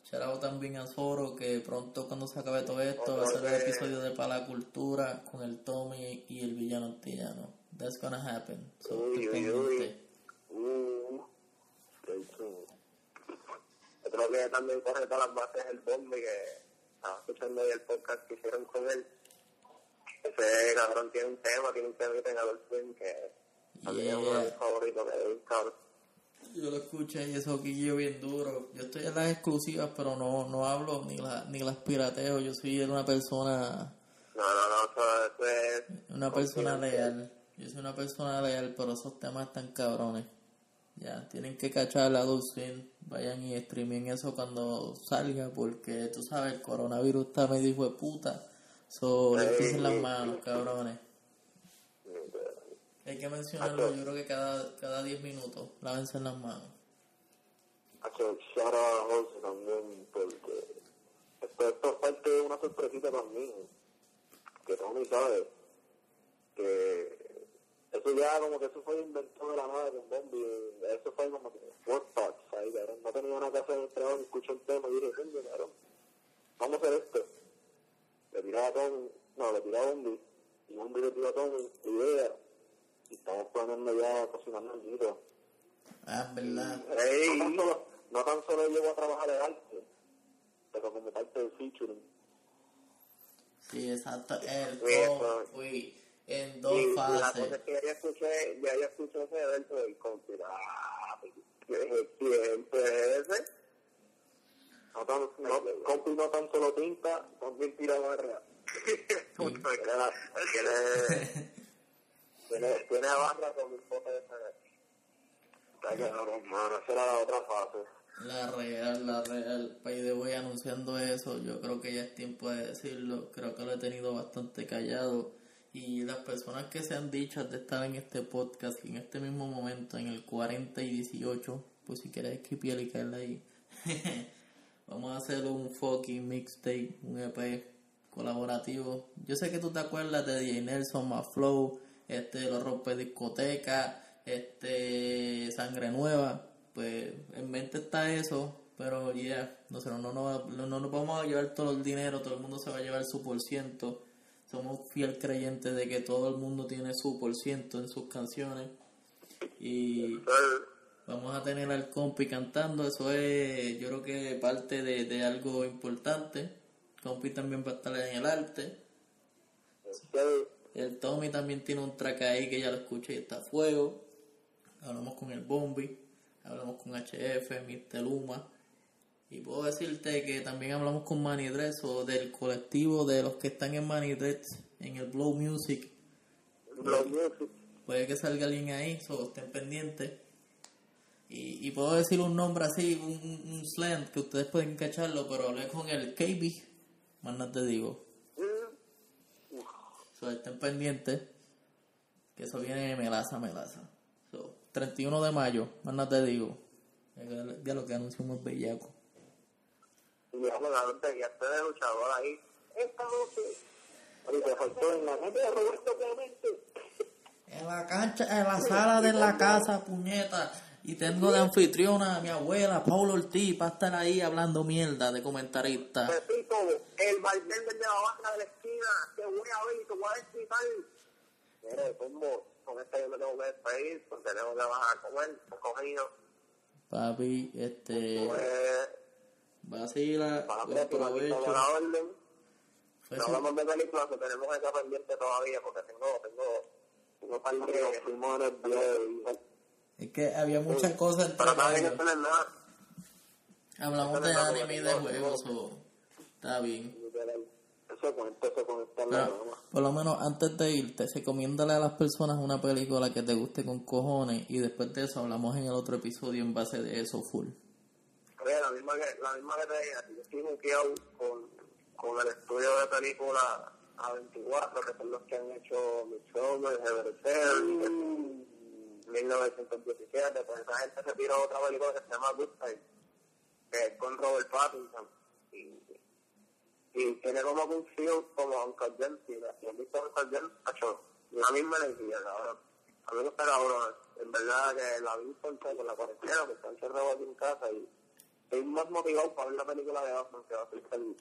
Charabo también a Zoro, que pronto cuando se acabe todo esto va a ser el episodio de Para Cultura con el Tommy y el Villano Antillano. That's gonna happen. So, uy, uy, uy. Uh, creo que también corre todas las bases el bombe que estaba escuchando ahí el podcast que hicieron con él ese cabrón tiene un tema, tiene un tema que tenga el swing que yeah. es uno de mis favoritos cabrón. Yo lo escuché y eso yo bien duro. Yo estoy en las exclusivas, pero no, no hablo ni, la, ni las pirateo. Yo soy una persona. No, no, no, eso, es. Una persona leal. Yo soy una persona leal, pero esos temas están cabrones. Ya, tienen que cachar la dulce. Vayan y streamen eso cuando salga, porque tú sabes, el coronavirus está medio hijo de puta. So, le pisen las manos, cabrones. Hay que mencionarlo, yo creo que cada, cada 10 minutos, lávense las manos. Hacho, shout a José también, porque esto, esto es parte de una sorpresita para mí, que Tony sabe que eso ya como que eso fue inventado de la nada con Bombi, eso fue como que parts ahí, no tenía una casa de trabajo y escuché el tema y dije, vamos a hacer esto le tiraba a Tommy, no, le tiraba a Bombi, y Bombi le tiró a Tommy, idea, y estamos planeando ya cocinando el libro. Ah, verdad. Hey, no, tan solo, no tan solo llego a trabajar el arte, pero como parte del featuring. Sí, exacto. El Sí, fui en dos Y, y la fases. cosa es que ya escuché, ya escuché ese evento del compi. Ah, yo dije, ¿quién fue ese? No, tan, no, compi no tan solo tinta, también tira barra. Tiene, tiene, tiene, barra con mi foto de esa. Está cabrón, mano, esa era la otra fase. La real, la real. Pay de voy anunciando eso. Yo creo que ya es tiempo de decirlo. Creo que lo he tenido bastante callado. Y las personas que se han dicho de estar en este podcast, en este mismo momento, en el 40 y 18, pues si quieres escribir y caerle ahí. (laughs) Vamos a hacer un fucking mixtape, un EP colaborativo. Yo sé que tú te acuerdas de DJ Nelson, Maflow, este, Los Rompe Discoteca, este, Sangre Nueva. Pues en mente está eso, pero ya, nosotros no, nos- no, nos vamos a llevar todo el dinero, todo el mundo se va a llevar su por ciento. Somos fiel creyentes de que todo el mundo tiene su por ciento en sus canciones. Y vamos a tener al compi cantando, eso es yo creo que parte de, de algo importante. Compi también va a estar en el arte. El Tommy también tiene un track ahí que ya lo escuché y está a fuego. Hablamos con el Bombi, hablamos con HF, Mr. Luma. Y puedo decirte que también hablamos con Manny o del colectivo de los que están en Manny Dress en el Blow Music. Los music. Puede que salga alguien ahí, so estén pendientes. Y, y puedo decir un nombre así, un, un, slang que ustedes pueden cacharlo, pero hablé con el KB, más no te digo. So, estén pendientes, que eso viene de melaza, melaza. So, 31 de mayo, más no te digo. Ya lo que anunciamos bellaco. Y digamos, la gente ya de luchador ahí. Esta noche. Te faltó en la mente de Roberto Clemente. En la cancha, en la sala de la casa, puñeta. Y tengo de anfitriona a mi abuela, Paula Ortiz, para estar ahí hablando mierda de comentarista. Pepito, el bartender de la banca de la esquina, te voy a ver y te voy a explicar. Mire, como con este yo me tengo que despedir porque tengo que bajar a comer, he cogido. Papi, este, Pues, vacila, buen provecho. la orden. Fue No hablamos de películas que tenemos esa pendiente todavía porque tengo, tengo, tengo par Nos de... fuimos en el viaje Es que había muchas cosas entre Pero también medio. no es nada. Hablamos de anime y de juegos, so, está bien. Eso cuenta, eso Pero, broma. por lo menos antes de irte, recomiéndale a las personas una película que te guste con cojones y después de eso hablamos en el otro episodio en base de eso full. Oye, la misma que, la misma que te dije, yo estoy buqueado con, con el estudio de película A24, que son los que han hecho Midsommar, Evercell, 1917, pues esa gente se tiró otra película que se llama Good Time, que es con Robert Pattinson, y, y tiene como un feel como Uncle James, y la visto Uncle James, hecho la misma energía. A mí me gusta cabrón, en verdad que la vi con la cuarentena, que está encerrado aquí en casa y estoy más motivado para ver la película de Batman que va a ser de.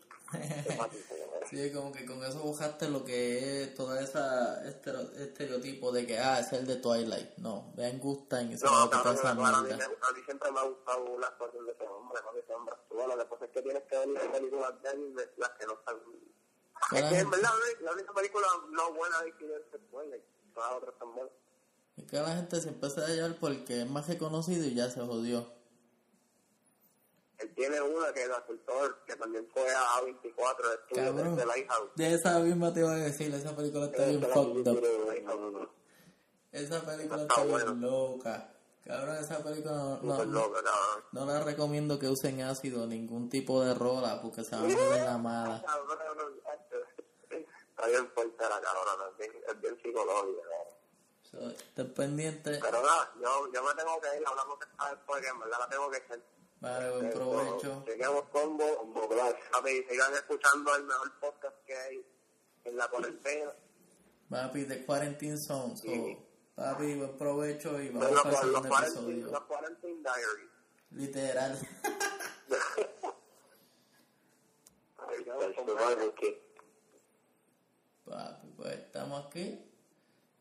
Sí, como que con eso buscaste lo que es toda esa estero- estereotipo de que, ah, es el de Twilight. No, vean Gustan y se No, claro, a mí, a siempre me ha gustado la actuación de ese hombre, ¿no? ese hombre que pasa es que tienes que ver las películas de él, de- las que no están... Es que en verdad la única película no buena de Killer es Twilight, todas las otras están buenas. Es que la gente se empieza a llevar porque es más reconocido y ya se jodió. Él tiene una que es actor, que también fue a A24, el estudio de, de Lighthouse. De esa misma te iba a decir, esa película está bien fucked up. Esa película Está está bien buena. loca. Cabrón, esa película no, no, loca, no la recomiendo que usen ácido, ningún tipo de rola, porque se van a poner la mala. (laughs) Está bien fuerte la cabrona, es bien, psicológica, estén pendientes. Pero nada, yo, yo me tengo que ir, hablamos de esta después, que en verdad la tengo que hacer. Vale, buen provecho. Seguimos combo, combo class. Papi, sigan escuchando el mejor podcast que hay en la cuarentena. Papi, de Quarantine Zone. So, Sí. papi, buen provecho y vamos para el los, episodio. los quarantine diaries. Literal. (laughs) Papi, pues estamos aquí.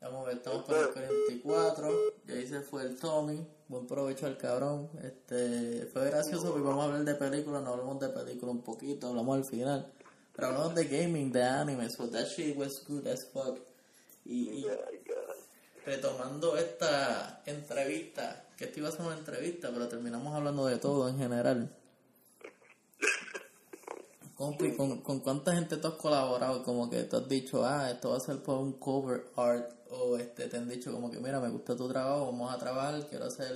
Estamos, estamos por el 44. Y ahí se fue el Tommy. Buen provecho al cabrón. Este, fue gracioso porque vamos a hablar de películas. No hablamos de películas un poquito. Hablamos al final. Pero hablamos de gaming, de anime, so that shit was good as fuck. Y, y retomando esta entrevista, que esto iba a ser una entrevista, pero terminamos hablando de todo en general. Compi, ¿con, ¿con cuánta gente tú has colaborado? Como que tú has dicho, ah, esto va a ser por un cover art, o este te han dicho como que, mira, me gusta tu trabajo, vamos a trabajar, quiero hacer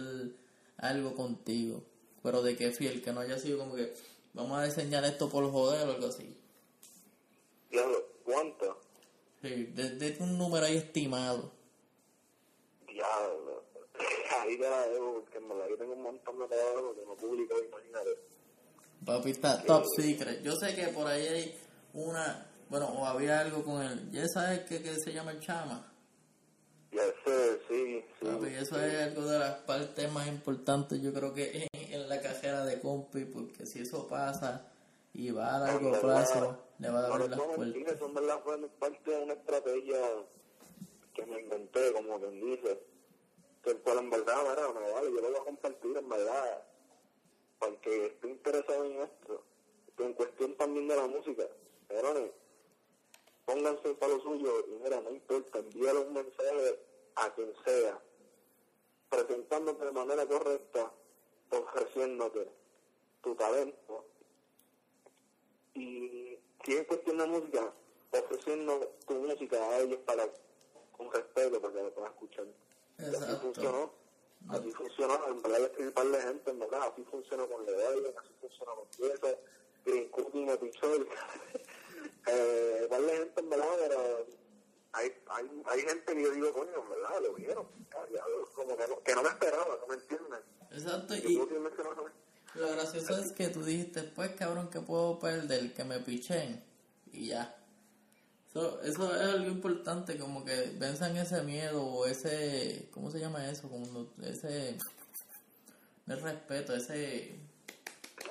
algo contigo. Pero de qué fiel, que no haya sido como que, vamos a diseñar esto por joder o algo así. Diablo, ¿cuánto? Sí, desde un número ahí estimado. Diablo. (laughs) Ahí te la debo, porque en verdad yo tengo un montón de trabajo que no publico, imagínate. Papi, está top secret. Yo sé que por ahí hay una, bueno, o había algo con él. ¿Ya sabes qué, qué se llama el chama? Ya sé, sí, sí. Papi, eso es algo de las partes más importantes, yo creo que en, en la cajera de compi, porque si eso pasa y va a largo En plazo, verdad, le va a no abrir las puertas. eso en verdad fue parte de una estrategia que me inventé, como quien dice. Que cual en verdad, mira, no vale, yo lo voy a compartir en verdad, porque estoy interesado en esto. En cuestión también de la música. Pero pónganse para lo suyo y mira, no importa, envíale un mensaje a quien sea, presentándote de manera correcta, ofreciéndote tu talento y si es cuestión de música, ofreciendo tu música a ellos para con respeto para que lo puedan escuchar. Y así Exacto. funcionó. Así funcionó, en verdad le escribí par de gente, en verdad, así funcionó con Level, así funcionó con Pieza, Green pichó (laughs) el eh, par de gente en verdad, pero hay, hay, hay gente que yo digo, coño, en verdad, lo vieron, como que no, que no me esperaba, ¿no me entiendes? Exacto, Yo y me- lo gracioso es que tú dijiste, pues cabrón, que puedo perder, que me pichen, y ya. So, eso es algo importante, como que venzan ese miedo o ese, ¿cómo se llama eso? Como ese, es respeto, ese,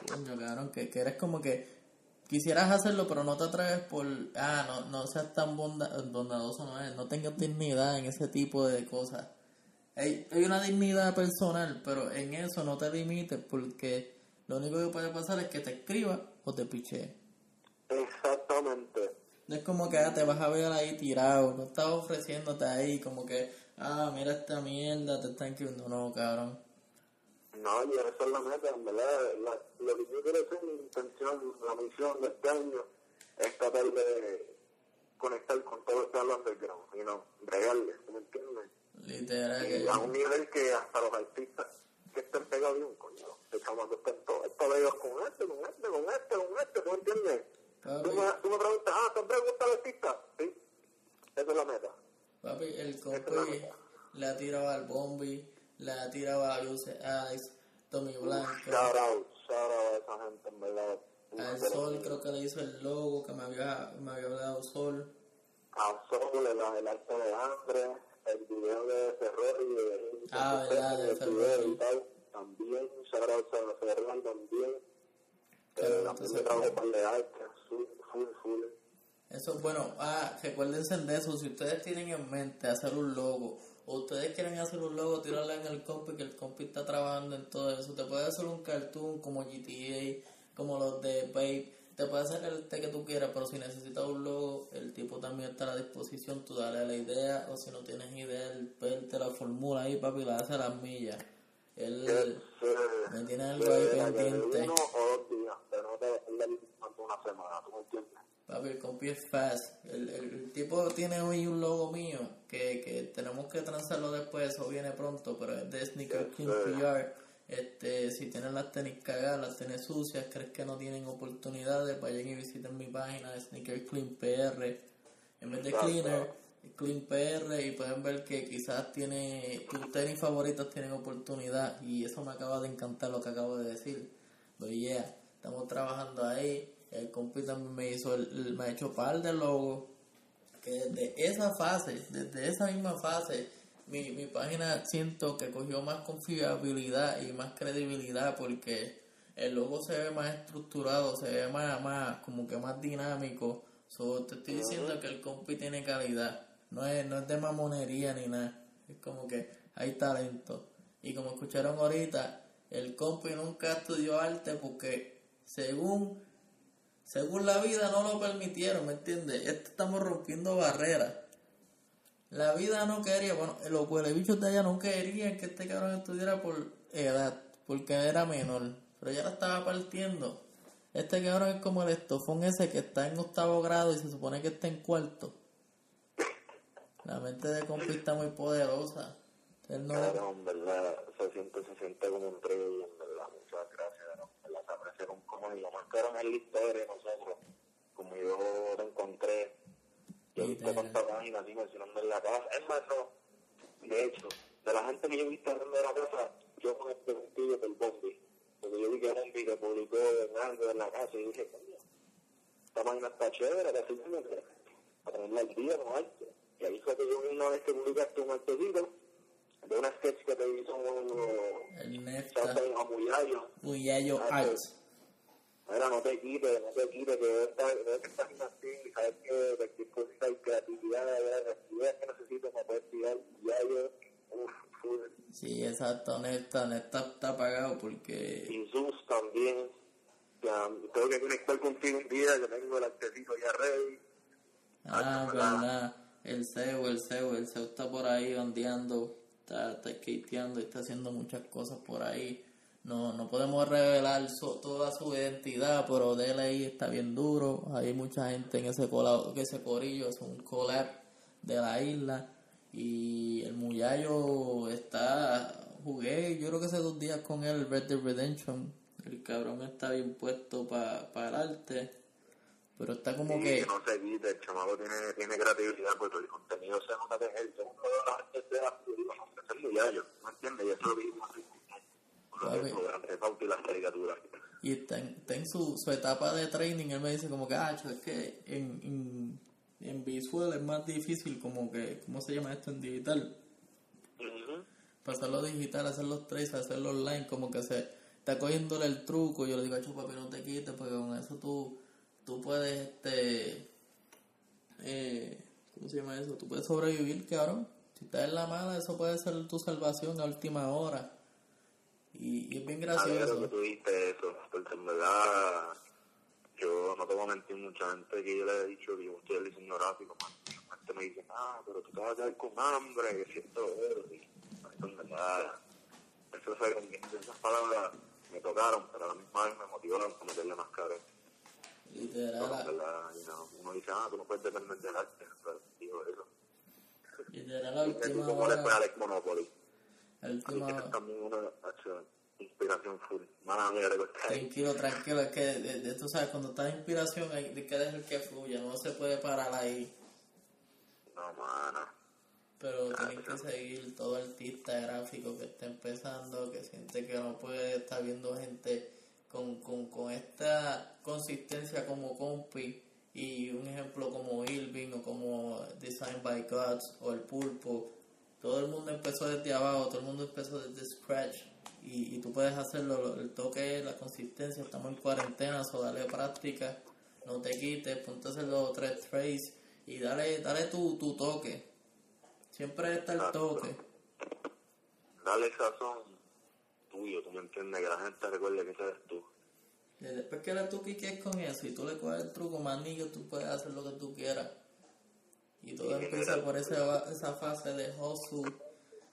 coño, cabrón, que, que eres como que quisieras hacerlo, pero no te atreves por, ah, no, no seas tan bonda, bondadoso, no, es, no tengas dignidad en ese tipo de cosas. Hay, hay una dignidad personal, pero en eso no te limites porque lo único que puede pasar es que te escriba o te piche. Exactamente. No es como que ah, te vas a ver ahí tirado, no estás ofreciéndote ahí como que, ah, mira esta mierda, te están escribiendo. No, cabrón. No, y esa es la meta, en verdad. La, lo que yo quiero hacer, mi intención, la misión de este año, es tratar de conectar con todo este underground, y no, bregarle, ¿tú me entiendes? Literal Y que a un nivel que hasta los artistas que estén pegados bien, coño, se estén todos pegados con este, con este, con este, con este, ¿tú me entiendes? Papi. Tú me, tú me preguntas, ah, ¿te gusta el artista? Sí, esa es la meta. Papi, el compi le ha tirado al Bombi, le ha tirado a Luce Alex, Tommy Blanco, Shout out, shout out a esa gente, en verdad. al Sol creo que le hizo el logo que me había, me había dado Sol. a Sol, el, el arte de hambre, el video de Ferrari, de Ah, verdad, de el Ferrari. también, Sagrado a Ferrari también, Pero eh, también me trabajo para de arte, full, full, full. Eso, bueno, ah, recuérdense de eso, si ustedes tienen en mente hacer un logo, o ustedes quieren hacer un logo, tirarle en el compi, que el compi está trabajando en todo eso, te puede hacer un cartoon como GTA, como los de Babe, te puede hacer el que tú quieras, pero si necesitas un logo, el tipo también está a la disposición, tú dale la idea, o si no tienes idea, él, él te la formula ahí, papi, la hace a las millas. Él me tiene algo ahí pendiente. Uno o dos días, pero no te una semana, ¿tú me entiendes? Papi, el compi es fast. El, el, el tipo tiene hoy un logo mío que, que tenemos que transarlo después, eso viene pronto, pero es de Sneaker King PR. Este, si tienen las tenis cagadas, las tenis sucias, crees que no tienen oportunidades, vayan y visiten mi página de Sneaker Clean PR. En vez de Cleaner, Clean PR y pueden ver que quizás tiene tus tenis favoritos tienen oportunidad y eso me acaba de encantar lo que acabo de decir. Pero yeah, estamos trabajando ahí. El compi también me hizo el, me ha hecho par de logos que desde esa fase, desde esa misma fase, mi, mi página siento que cogió más confiabilidad y más credibilidad porque el logo se ve más estructurado, se ve más, más como que más dinámico. So, te estoy diciendo que el compi tiene calidad, no es, no es de mamonería ni nada, es como que hay talento. Y como escucharon ahorita, el compi nunca estudió arte porque según según la vida no lo permitieron, ¿me entiendes? Esto estamos rompiendo barreras. La vida no quería, bueno, los bichos de allá no querían que este cabrón estudiara por edad, porque era menor, pero ya la estaba partiendo. Este cabrón es como el estofón ese que está en octavo grado y se supone que está en cuarto. La mente de compi está muy poderosa. No... Verdad, se siente, como un verdad, se lo marcaron en la historia nosotros, como yo lo encontré yo he visto tanta página así mencionando en la casa. Es más, no, de hecho, de la gente que yo he visto hablando de la casa, yo con este sentido del Bombi. Porque yo vi que Bombi que publicó en algo en la casa y dije, coño, esta página está chévere, que así a tenerla al día, no hay. Y ahí fue que yo vi una vez que publicaste un artículo de una sketch que te hizo un... El Nefta. Muyayo. Muyayo Arts. Mira, no te quites, no te quites, que esta, esta así, sabes que cualquier cosa y creatividad, las ideas que necesito para poder tirar, ya yo, uff, full. Sí, exacto, Nesta, Nesta está apagado porque... Y Zus también, ya, tengo que conectar contigo un día, que tengo el accesito ya ready. Ah, verdad, el CEO, el CEO, el CEO está por ahí ondeando, está, está skateando y está haciendo muchas cosas por ahí no, no podemos revelar toda su identidad, pero DLI está bien duro. Hay mucha gente en ese, colado, que ese corillo, es un collab de la isla. Y el Muyayo está, jugué yo creo que hace dos días con él, Red Dead Redemption. El cabrón está bien puesto para pa el arte. Pero está como que... que... no se quite, el chamaco tiene, tiene creatividad, porque el contenido se nota que es el segundo de la arte de la es el Muyayo, ¿no entiendes? Y eso lo vimos y está en, está en su, su, etapa de training, él me dice como que, ah, es que en, en, en, visual es más difícil como que, ¿cómo se llama esto en digital? Pasarlo digital, hacer los traces, hacerlo online, como que se está cogiéndole el truco. Yo le digo, papi, no te quites, porque con eso tú, tú puedes, este, eh, ¿cómo se llama eso? Tú puedes sobrevivir, cabrón. Si estás en la mala, eso puede ser tu salvación a última hora. Y, es bien gracioso. que tú dijiste eso, porque en verdad yo no te voy a mentir, mucha gente que yo le he dicho que yo estoy el diseño gráfico, man, gente me dice, ah, pero tú te vas a quedar con hambre, que siento eso, y en verdad, eso fue esas palabras me tocaron, pero a la misma vez me motivaron a meterle más caro. Literal. Pero, verdad, uno dice, ah, tú no puedes depender del arte, pero digo eso. Literal, la última hora. Como Alex Monopoly. La última también una inspiración full. Tranquilo, tranquilo, es que de, tú sabes, cuando estás en inspiración hay que dejar que fluya, no se puede parar ahí. No, mano. Pero tienes que seguir todo artista gráfico que está empezando, que siente que no puede estar viendo gente con, con, con esta consistencia como Compi y un ejemplo como Irving o como Design by Gods o el Pulpo todo el mundo empezó desde abajo, todo el mundo empezó desde scratch y, y tú puedes hacerlo, el toque, la consistencia, estamos en cuarentena, o dale práctica, no te quites, ponte a hacer los tres trays y dale, dale tu, tu toque. Siempre está el toque. Dale sazón tuyo, tú me entiendes, que la gente recuerde que eres tú. Y después que eres tú que con eso y tú le coges el truco, manillo, tú puedes hacer lo que tú quieras. Y todo empieza por esa, esa fase de hustle,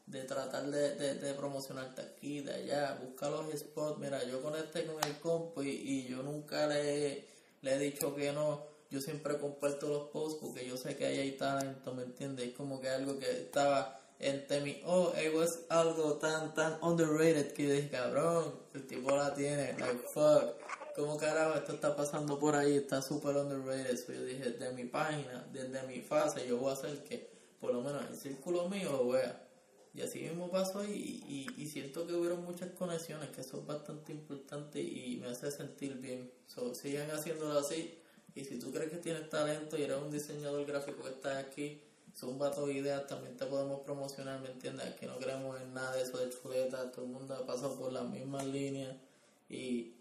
de tratar de, de, de, promocionarte aquí, de allá, buscar los spots. Mira, yo conecté con el compo y, y yo nunca le, le he dicho que no. Yo siempre comparto los posts porque yo sé que ahí hay talento, ¿me entiendes? como que algo que estaba entre mí, oh, it was algo tan, tan underrated que dije, cabrón, el tipo la tiene, like, fuck. ¿Cómo carajo esto está pasando por ahí? Está súper underrated. So yo dije, de mi página, desde mi fase, yo voy a hacer que por lo menos el círculo mío lo vea. Y así mismo pasó y, y, siento que hubieron muchas conexiones, que eso es bastante importante y me hace sentir bien. So, sigan haciéndolo así. Y si tú crees que tienes talento y eres un diseñador gráfico que está aquí, son vatos ideas, también te podemos promocionar, ¿me entiendes? Aquí no creemos en nada de eso de chuleta, todo el mundo ha pasado por las mismas líneas y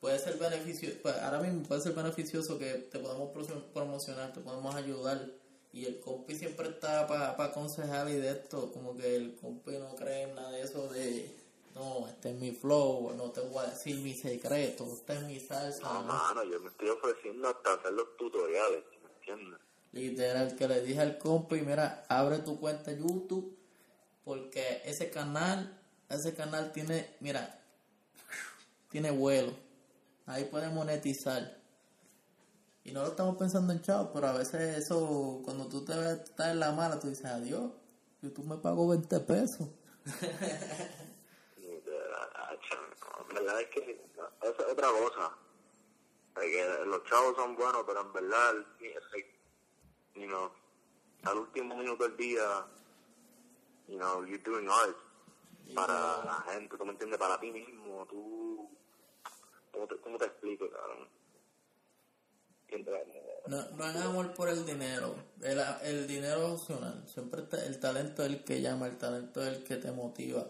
puede ser beneficioso, pues ahora mismo puede ser beneficioso que te podamos promocionar, te podemos ayudar. Y el compi siempre está para pa aconsejar y de esto, como que el compi no cree en nada de eso de, no, este es mi flow, no te voy a decir mi secreto, esta es mi salsa. No, mano, yo me estoy ofreciendo hasta hacer los tutoriales, ¿me entiendes? Literal, que le dije al compa y mira, abre tu cuenta YouTube, porque ese canal, ese canal tiene, mira, tiene vuelo. Ahí puede monetizar. Y no lo estamos pensando en chao, pero a veces eso, cuando tú te ves, estás en la mala, tú dices, adiós, YouTube me pagó 20 pesos. (laughs) En verdad es que es otra cosa. Los chavos son buenos, pero en verdad, you know, al último minuto del día, you know, you're doing art para la gente, tú me entiendes, para ti mismo, tú, ¿cómo te, cómo te explico, cabrón? No, no hay amor por el dinero. El, el dinero es opcional. Siempre está, el talento es el que llama, el talento es el que te motiva.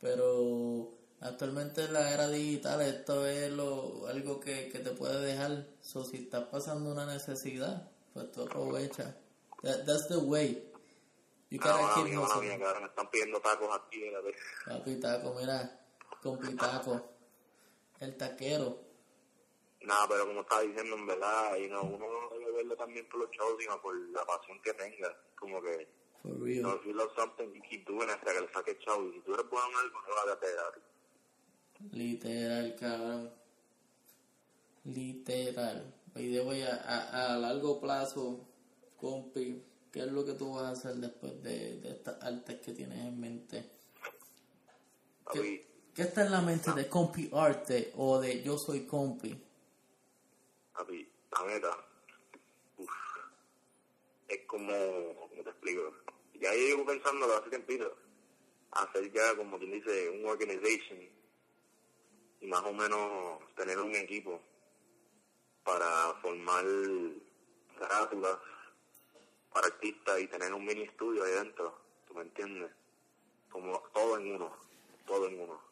Pero actualmente en la era digital esto es lo, algo que, que te puede dejar. So, si estás pasando una necesidad, pues tú aprovecha. That, that's the way. You ah, mía, mía, están pidiendo tacos aquí. Papi, taco, mira. Taco. El taquero. Nada, pero como estaba diciendo, en verdad, y no, uno no debe verlo también por los shows, sino por la pasión que tenga. Como que, For real. no, if you love something, you keep doing it hasta que le saque show. Y si tú eres bueno en algo, no lo a pegar. Literal, cabrón. Literal. Y de voy a, a, a, largo plazo, compi, ¿qué es lo que tú vas a hacer después de, de estas artes que tienes en mente? ¿Qué, ¿Qué está en la mente de compi arte o de yo soy compi? Papi, la meta, uf, es como, ¿cómo te explico? Ya llevo pensando hace tiempito, hacer ya, como quien dice, un organization y más o menos tener un equipo para formar carátulas para artistas y tener un mini estudio ahí dentro, ¿tú me entiendes? Como todo en uno, todo en uno.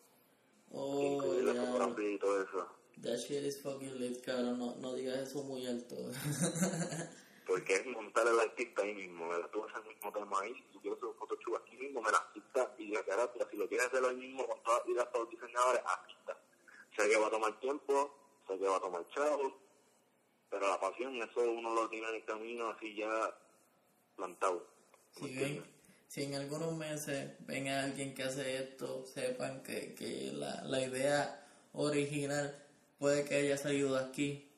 Oh, la fotografía y todo eso. That shit is fucking lit, cabrón. No, no digas eso muy alto. (laughs) Porque es montar al artista ahí mismo. Tú vas al mismo tema ahí. Si quieres hacer un Photoshop aquí mismo, me la quitas y la carátula. Si lo quieres hacer ahí mismo con todas las ideas para los diseñadores, aquí está. Sé que va a tomar tiempo, sé que va a tomar chavo, pero la pasión, eso uno lo tiene en el camino así ya plantado. Ven, si en algunos meses ven a alguien que hace esto, sepan que, que la, la idea original puede que haya salido de aquí.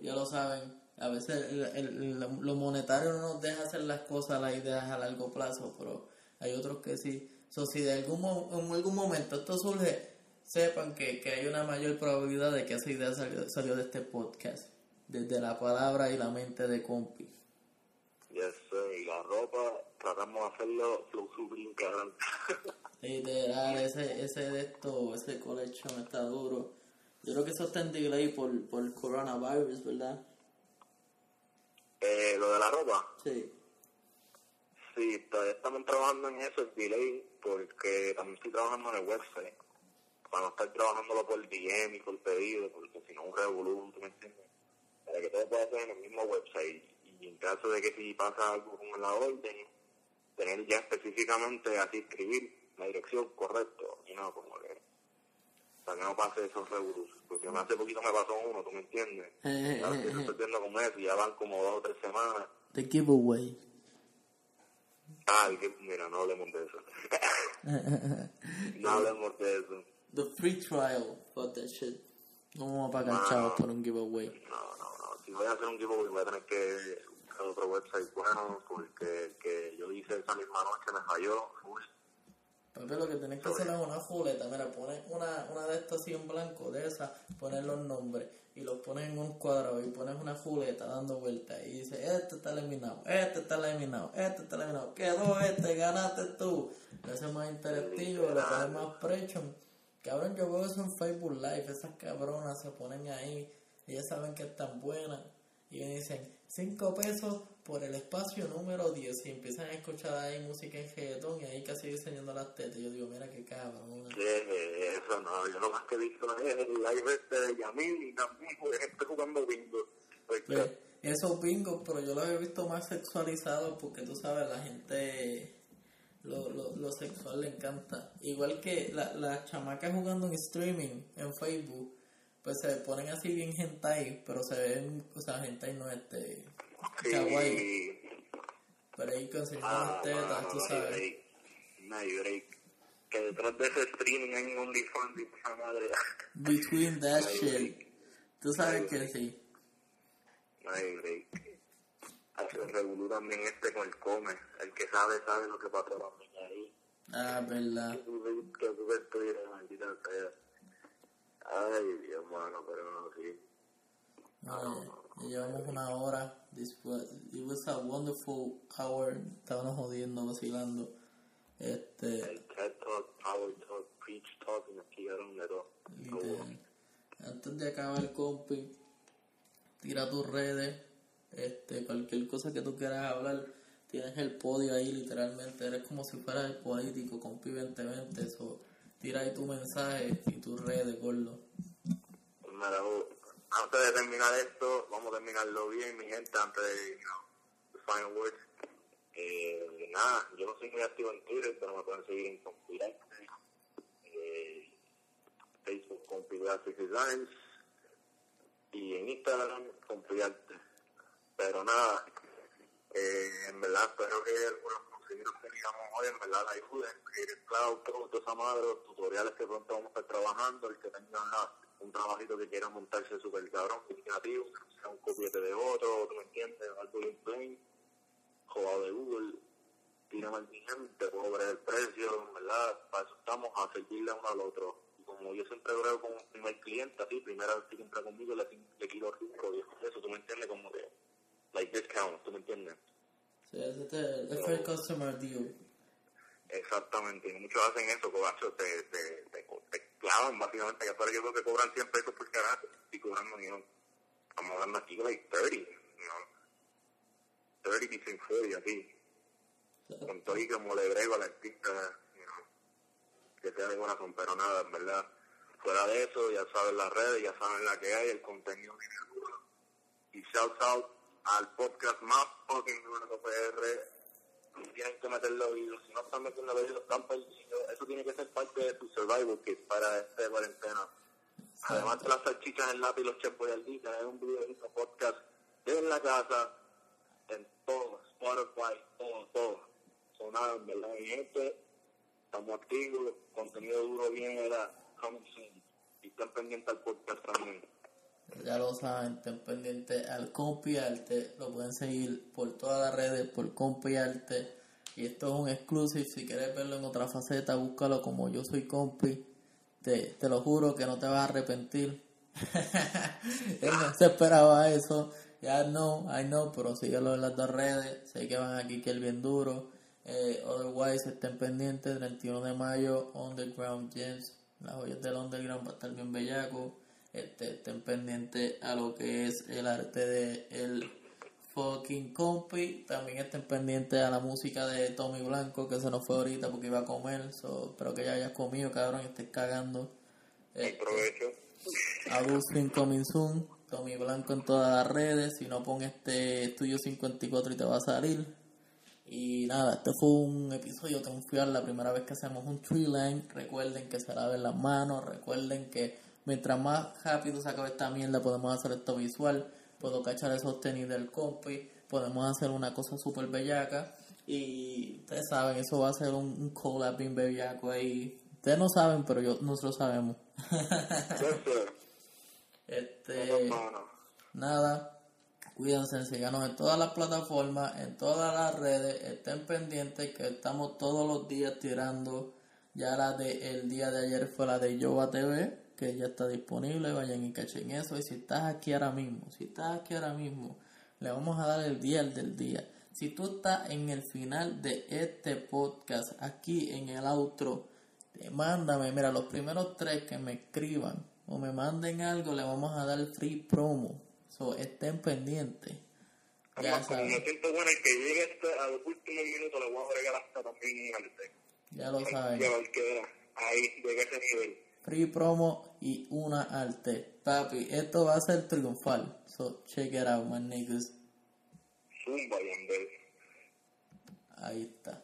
ya lo saben, a veces el, lo monetario no nos deja hacer las cosas, las ideas a largo plazo, pero hay otros que sí. So, si de algún, en algún momento esto surge, sepan que, que hay una mayor probabilidad de que esa idea salió, de este podcast, desde la palabra y la mente de compi. Yes, y la ropa tratamos de hacerlo flow sublime, (laughs) Literal, ese, ese de esto, ese collection está duro. Yo creo que eso está en delay por, por el coronavirus, ¿verdad? Eh, ¿Lo de la ropa? Sí. Sí, todavía estamos trabajando en eso, el delay, porque también estoy trabajando en el website. Para no estar trabajándolo por DM y por pedido, porque si no un revolú, ¿tú me entiendes? Para que todo pueda ser en el mismo website. Y en caso de que si pasa algo con la orden, tener ya específicamente así escribir la dirección correcta, y no como que para que no pase esos revolus. Porque hace poquito me pasó uno, ¿tú me entiendes? Eh, eh, eh, estoy viendo como eso y ya van como dos o tres semanas. The giveaway. Ah, mira, no hablemos de eso. (laughs) no hablemos de eso. The free trial, fuck that shit. No vamos a pagar chavos por un giveaway. No, no, no. Si voy a hacer un giveaway voy a tener que buscar otro website bueno porque el que yo hice esa misma noche me falló. Uy, Papi, lo que tienes que hacer es una fuleta. Mira, pones una, una de estas así en blanco, de esas, pones los nombres y los pones en un cuadrado y pones una fuleta dando vueltas y dices, este está eliminado, este está eliminado, este está eliminado, quedó este, ganaste tú. Lo haces más interactivo, lo pones más precho. Cabrón, yo veo eso en Facebook Live, esas cabronas se ponen ahí, ellas saben que están buenas y dicen, 5 pesos por el espacio número 10 y empiezan a escuchar ahí música en reggaetón y ahí casi diseñando las tetas. Yo digo, mira qué cabrón. eso no, yo lo más que he visto es el live este de Yamil y también gente jugando bingo. Pues, esos bingos, pero yo los he visto más sexualizados porque tú sabes, la gente, los, los, los sexual le encanta. Igual que la, las chamacas jugando en streaming en Facebook, pues se ponen así bien hentai, pero se ven, o sea, hentai no este kawaii. Pero ahí conseguimos Ah, tetas, mano, tú no hay sabes. break. No hay break. Que detrás de ese streaming hay un OnlyFans y esa madre. (laughs) Between that No hay shit. break. Tú sabes que sí. No hay break. Hace revolú también este con el come. El que sabe, sabe lo que pasó también ahí. Ah, verdad. Que tú estuvieras maldita sea. Ay, Dios, mano, pero no, sí. Ya llevamos una hora. This was, it was a wonderful hour. Estábamos jodiendo, vacilando. Este, El TED Talk, Power Talk, Preach Talk, y nos quitaron de todo. Antes de acabar, compi, tira tus redes. Este, cualquier cosa que tú quieras hablar, tienes el podio ahí, literalmente. Eres como si fueras el político, compi 2020. So, tira ahí tu mensaje y tus redes, gordo. Pues nada, uh, antes de terminar esto, vamos a terminarlo bien, mi gente, antes de, you know, final words. Eh, nada, yo no soy muy activo en Twitter, pero me pueden seguir en Compilarte, eh, Facebook Compilarte Designs y en Instagram Compilarte. Pero nada, eh, en verdad espero que algunos conseguidos que digamos hoy en verdad la ayuden, Creative Cloud, todo, esa madre, los tutoriales que pronto vamos a estar trabajando, el que tenga una- un trabajito que quiera montarse super cabrón, creativo, sea un copiete de otro, tú me entiendes, algo bien plain, jugado de Google, tírame al DM, te puedo ver el precio, en verdad, para eso estamos a servirle uno al otro. Y como yo siempre creo con un primer cliente, así, primera vez que entra conmigo, le, le quiero rico, eso, tú me entiendes, como que, like discount, tú me entiendes. Sí, ese es el, el customer deal. Exactamente, y muchos hacen eso, cobacho, te, te, te, te clavan básicamente, que ahora yo creo que cobran 100 pesos por carajo, y cobrando, you know, estamos hablando aquí like 30, you know, 30 between 40 aquí, con todo y como le brego al artista, you know, que sea de corazón, pero nada, en verdad, fuera de eso, ya saben las redes, ya saben la que hay, el contenido y shout out al podcast más fucking duro de PR, tienen que meterlo oídos, si no están metiendo oídos, están perdidos, eso tiene que ser parte de tu survival kit para esta cuarentena. Además de las salchichas, el lápiz y los chefs día, es un videito podcast en la casa, en todo, Spotify, todo, todo. Son nada, en verdad, mi gente, estamos activos, contenido duro bien era coming soon. Y estén pendientes al podcast también. Ya lo saben, estén pendientes al Compi Arte. Lo pueden seguir por todas las redes, por Compi Arte. Y esto es un exclusive. Si quieres verlo en otra faceta, búscalo como yo soy Compi. Te, te lo juro que no te vas a arrepentir. (laughs) Él no se esperaba eso. Ya no, I know, pero síguelo en las dos redes. Sé que van aquí que el bien duro. Eh, otherwise, estén pendientes. 31 de mayo, Underground Gems. Las joyas del Underground va estar bien bellaco. Este, estén pendientes a lo que es el arte de el fucking compi. También estén pendientes a la música de Tommy Blanco, que se nos fue ahorita porque iba a comer. So, espero que ya hayas comido, cabrón, y estés cagando. Este. Agustín Coming Soon, Tommy Blanco en todas las redes. Si no, pon este Estudio 54 y te va a salir. Y nada, este fue un episodio triunfal, la primera vez que hacemos un tree line. Recuerden que se laven las manos, recuerden que mientras más rápido se acabe esta mierda, podemos hacer esto visual. Puedo cachar esos tenis del compi, podemos hacer una cosa súper bellaca. Y ustedes saben, eso va a ser un, un collab bien bellaco ahí. Ustedes no saben, pero yo, nosotros sabemos. (laughs) Este, nada, cuídense, síganos en todas las plataformas, en todas las redes, estén pendientes que estamos todos los días tirando. Ya la de el día de ayer fue la de Yoba TV, que ya está disponible, vayan y cachen eso. Y si estás aquí ahora mismo, si estás aquí ahora mismo, le vamos a dar el día del día. Si tú estás en el final de este podcast, aquí en el outro, mándame, mira, los primeros tres que me escriban o me manden algo, le vamos a dar free promo. So, estén pendientes. Ya como me siento bueno, el que llegue a los últimos minutos le voy a agregar hasta también arte. ya lo saben. Ya. Ahí, llegué a ese nivel. Free promo y una arte. Papi, esto va a ser triunfal. So, check it out, my niggas. Zumba. Ahí está.